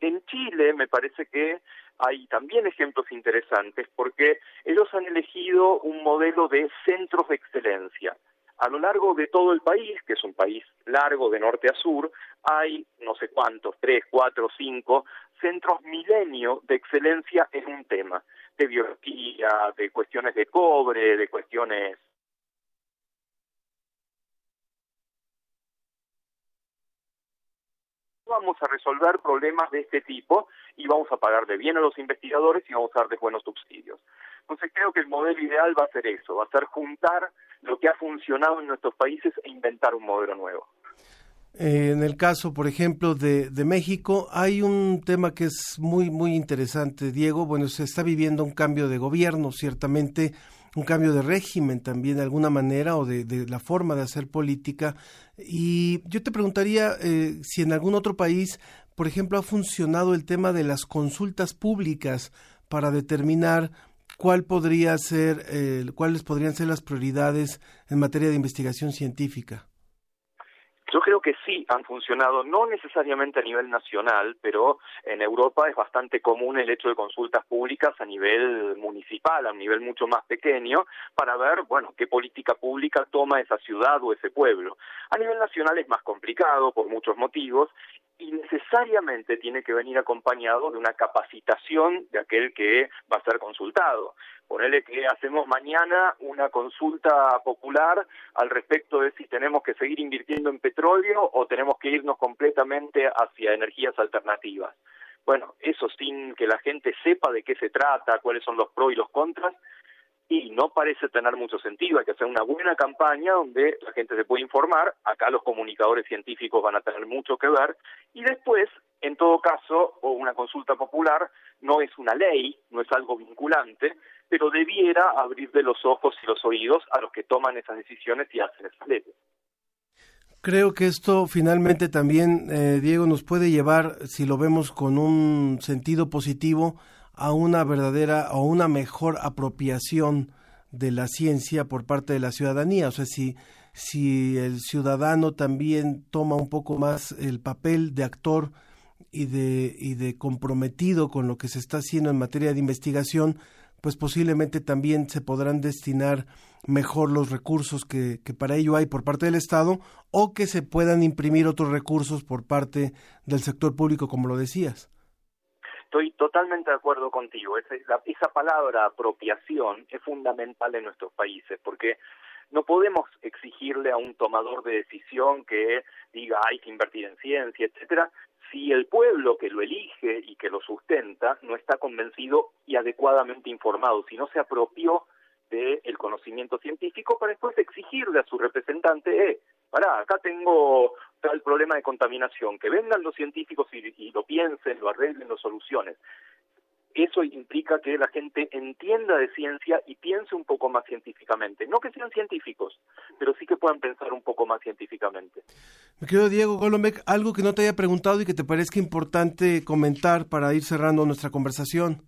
[SPEAKER 19] En Chile me parece que hay también ejemplos interesantes porque ellos han elegido un modelo de centros de excelencia. A lo largo de todo el país, que es un país largo de norte a sur, hay no sé cuántos, tres, cuatro, cinco centros milenio de excelencia en un tema, de biología, de cuestiones de cobre, de cuestiones vamos a resolver problemas de este tipo y vamos a pagar de bien a los investigadores y vamos a darles buenos subsidios. Entonces creo que el modelo ideal va a ser eso, va a ser juntar lo que ha funcionado en nuestros países e inventar un modelo nuevo.
[SPEAKER 1] Eh, en el caso, por ejemplo, de, de, México, hay un tema que es muy, muy interesante, Diego. Bueno, se está viviendo un cambio de gobierno, ciertamente un cambio de régimen también de alguna manera o de, la forma de hacer política. Y yo te preguntaría eh, si en algún otro país, por ejemplo, ha funcionado el tema de las consultas públicas para determinar cuál podría ser, eh, cuáles podrían ser las prioridades en materia de investigación científica.
[SPEAKER 19] Yo creo que sí han funcionado, no necesariamente a nivel nacional, pero en Europa es bastante común el hecho de consultas públicas a nivel municipal, a un nivel mucho más pequeño, para ver, bueno, qué política pública toma esa ciudad o ese pueblo. A nivel nacional es más complicado por muchos motivos y necesariamente tiene que venir acompañado de una capacitación de aquel que va a ser consultado. Ponele que hacemos mañana una consulta popular al respecto de si tenemos que seguir invirtiendo en petróleo o tenemos que irnos completamente hacia energías alternativas. Bueno, eso sin que la gente sepa de qué se trata, cuáles son los pros y los contras, y no parece tener mucho sentido. Hay que hacer una buena campaña donde la gente se puede informar. Acá los comunicadores científicos van a tener mucho que ver. Y después, en todo caso, o una consulta popular no es una ley, no es algo vinculante, pero debiera abrir de los ojos y los oídos a los que toman esas decisiones y hacen esas leyes.
[SPEAKER 1] Creo que esto finalmente también, eh, Diego, nos puede llevar, si lo vemos con un sentido positivo, a una verdadera o una mejor apropiación de la ciencia por parte de la ciudadanía. O sea, si, si el ciudadano también toma un poco más el papel de actor y de, y de comprometido con lo que se está haciendo en materia de investigación, pues posiblemente también se podrán destinar mejor los recursos que, que, para ello hay por parte del Estado o que se puedan imprimir otros recursos por parte del sector público, como lo decías.
[SPEAKER 19] Estoy totalmente de acuerdo contigo. Esa, esa palabra apropiación es fundamental en nuestros países porque no podemos exigirle a un tomador de decisión que diga hay que invertir en ciencia, etcétera, si el pueblo que lo elige y que lo sustenta no está convencido y adecuadamente informado, si no se apropió del conocimiento científico para después exigirle a su representante, eh, pará, acá tengo tal problema de contaminación, que vengan los científicos y, y lo piensen, lo arreglen, lo solucionen eso implica que la gente entienda de ciencia y piense un poco más científicamente. No que sean científicos, pero sí que puedan pensar un poco más científicamente.
[SPEAKER 1] Me querido Diego Golombek, algo que no te haya preguntado y que te parezca importante comentar para ir cerrando nuestra conversación.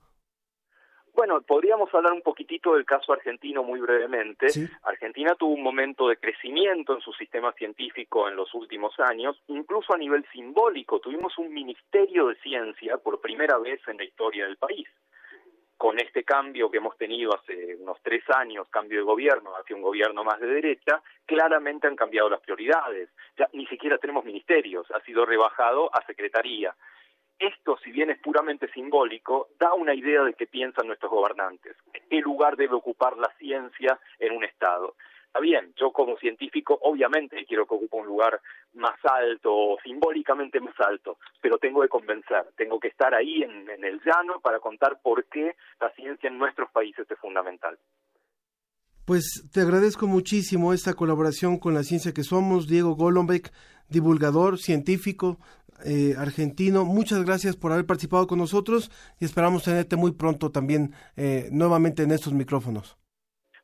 [SPEAKER 19] Bueno, podríamos hablar un poquitito del caso argentino muy brevemente. Argentina tuvo un momento de crecimiento en su sistema científico en los últimos años, incluso a nivel simbólico. Tuvimos un ministerio de ciencia por primera vez en la historia del país. Con este cambio que hemos tenido hace unos tres años, cambio de gobierno hacia un gobierno más de derecha, claramente han cambiado las prioridades. Ya ni siquiera tenemos ministerios, ha sido rebajado a secretaría esto, si bien es puramente simbólico, da una idea de qué piensan nuestros gobernantes, qué lugar debe ocupar la ciencia en un Estado. Está bien, yo como científico obviamente quiero que ocupe un lugar más alto, simbólicamente más alto, pero tengo que convencer, tengo que estar ahí en, en el llano para contar por qué la ciencia en nuestros países es fundamental.
[SPEAKER 1] Pues te agradezco muchísimo esta colaboración con la ciencia que somos, Diego Golombek, divulgador científico eh, argentino. Muchas gracias por haber participado con nosotros y esperamos tenerte muy pronto también eh, nuevamente en estos micrófonos.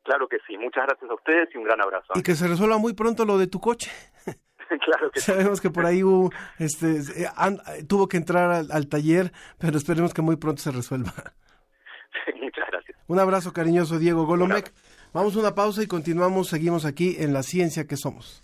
[SPEAKER 19] Claro que sí, muchas gracias a ustedes y un gran abrazo.
[SPEAKER 1] Y que se resuelva muy pronto lo de tu coche.
[SPEAKER 19] claro que
[SPEAKER 1] Sabemos que por ahí hubo, este, eh, tuvo que entrar al, taller, pero esperemos que muy pronto se resuelva.
[SPEAKER 19] muchas gracias.
[SPEAKER 1] Un abrazo cariñoso, Diego Golomec. Vamos a una pausa y continuamos, seguimos aquí en la ciencia que somos.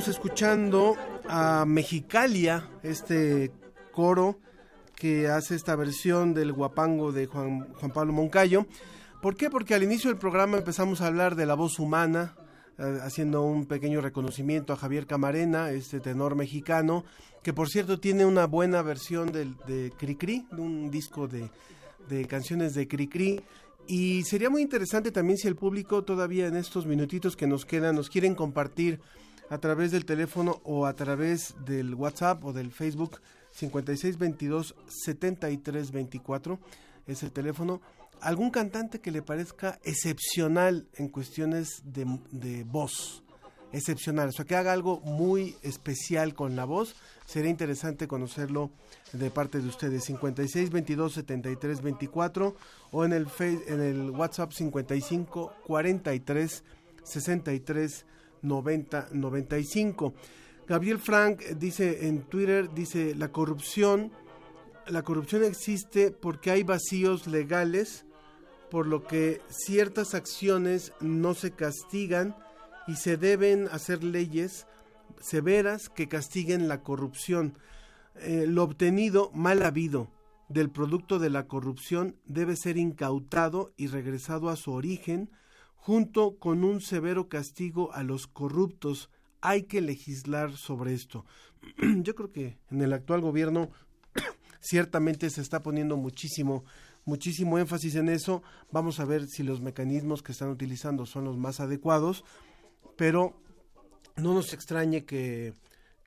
[SPEAKER 1] Estamos escuchando a Mexicalia, este coro que hace esta versión del guapango de Juan, Juan Pablo Moncayo. ¿Por qué? Porque al inicio del programa empezamos a hablar de la voz humana, eh, haciendo un pequeño reconocimiento a Javier Camarena, este tenor mexicano, que por cierto tiene una buena versión de, de Cricri, de un disco de, de canciones de Cricri. Y sería muy interesante también si el público todavía en estos minutitos que nos quedan nos quieren compartir a través del teléfono o a través del WhatsApp o del Facebook 5622 7324 es el teléfono. Algún cantante que le parezca excepcional en cuestiones de, de, voz, excepcional, o sea, que haga algo muy especial con la voz, sería interesante conocerlo de parte de ustedes, 56 22 73 24 o en el, en el WhatsApp 55 43 63 90 95. Gabriel Frank dice en Twitter, dice, la corrupción, la corrupción existe porque hay vacíos legales por lo que ciertas acciones no se castigan y se deben hacer leyes severas que castiguen la corrupción. Eh, lo obtenido mal habido del producto de la corrupción debe ser incautado y regresado a su origen junto con un severo castigo a los corruptos hay que legislar sobre esto. Yo creo que en el actual gobierno ciertamente se está poniendo muchísimo muchísimo énfasis en eso. Vamos a ver si los mecanismos que están utilizando son los más adecuados, pero no nos extrañe que,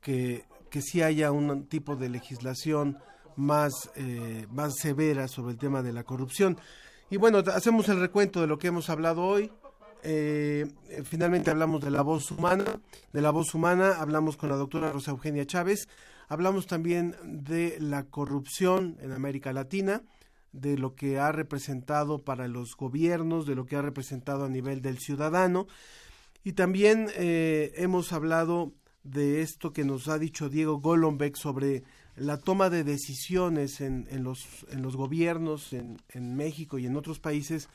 [SPEAKER 1] que, que sí haya un tipo de legislación más, eh, más severa sobre el tema de la corrupción. Y bueno, hacemos el recuento de lo que hemos hablado hoy. Eh, finalmente hablamos de la voz humana, de la voz humana, hablamos con la doctora Rosa Eugenia Chávez, hablamos también de la corrupción en América Latina, de lo que ha representado para los gobiernos, de lo que ha representado a nivel del ciudadano, y también eh, hemos hablado de esto que nos ha dicho Diego Golombek sobre la toma de decisiones en, los, gobiernos en México y en otros países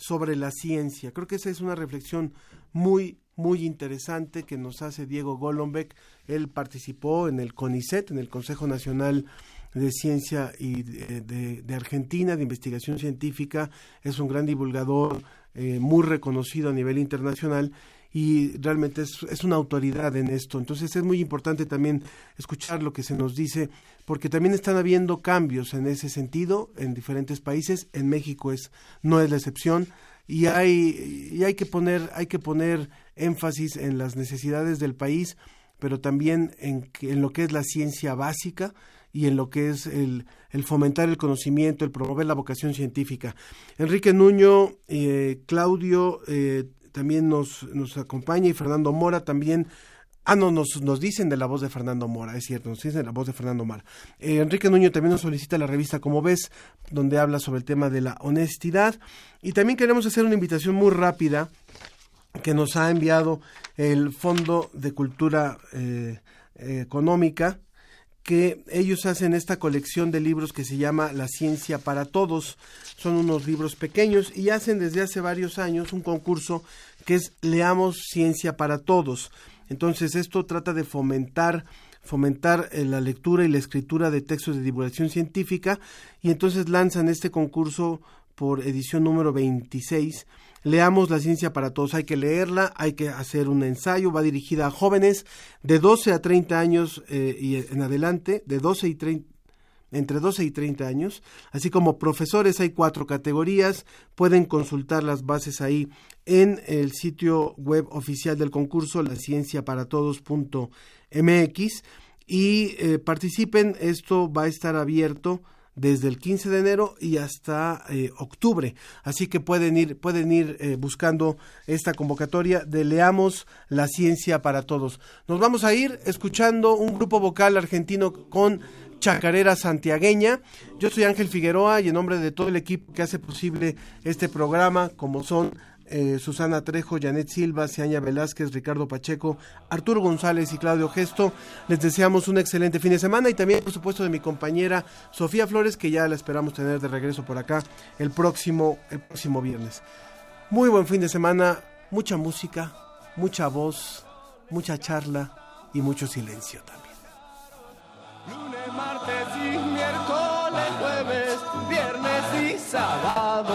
[SPEAKER 1] sobre la ciencia. Creo que esa es una reflexión muy, muy interesante que nos hace Diego Golombek. Él participó en el CONICET, en el Consejo Nacional de Ciencia y de, Argentina, de investigación científica. Es un gran divulgador, eh, muy reconocido a nivel internacional y realmente es, es, una autoridad en esto. Entonces es muy importante también escuchar lo que se nos dice, porque también están habiendo cambios en ese sentido en diferentes países. En México es no es la excepción y hay y hay que poner hay que poner énfasis en las necesidades del país, pero también en, en lo que es la ciencia básica y en lo que es el, el, fomentar el conocimiento, el promover la vocación científica. Enrique Nuño, eh, Claudio eh, también nos, nos acompaña y Fernando Mora también. Ah, no, nos, nos dicen de la voz de Fernando Mora, es cierto, nos dicen de la voz de Fernando Mora. Eh, Enrique Nuño también nos solicita la revista Como ves, donde habla sobre el tema de la honestidad. Y también queremos hacer una invitación muy rápida que nos ha enviado el Fondo de Cultura eh, Económica, que ellos hacen esta colección de libros que se llama La Ciencia para Todos. Son unos libros pequeños y hacen desde hace varios años un concurso que es Leamos Ciencia para Todos. Entonces esto trata de fomentar fomentar eh, la lectura y la escritura de textos de divulgación científica y entonces lanzan este concurso por edición número 26 Leamos La Ciencia para Todos. Hay que leerla, hay que hacer un ensayo. Va dirigida a jóvenes de 12 a 30 años eh, y en adelante, de 12 y 30 entre 12 y 30 años, así como profesores, hay cuatro categorías, pueden consultar las bases ahí en el sitio web oficial del concurso, lacienciaparatodos.mx, y eh, participen, esto va a estar abierto desde el 15 de enero y hasta eh, octubre. Así que pueden ir, pueden ir eh, buscando esta convocatoria de Leamos la Ciencia para Todos. Nos vamos a ir escuchando un grupo vocal argentino con chacarera santiagueña. Yo soy Ángel Figueroa y en nombre de todo el equipo que hace posible este programa, como son eh, Susana Trejo, Janet Silva, Ciaña Velázquez, Ricardo Pacheco, Arturo González y Claudio Gesto. Les deseamos un excelente fin de semana y también, por supuesto, de mi compañera Sofía Flores, que ya la esperamos tener de regreso por acá el próximo, el próximo viernes. Muy buen fin de semana, mucha música, mucha voz, mucha charla y mucho silencio también.
[SPEAKER 20] Lunes, martes y miércoles, jueves, viernes y sábado.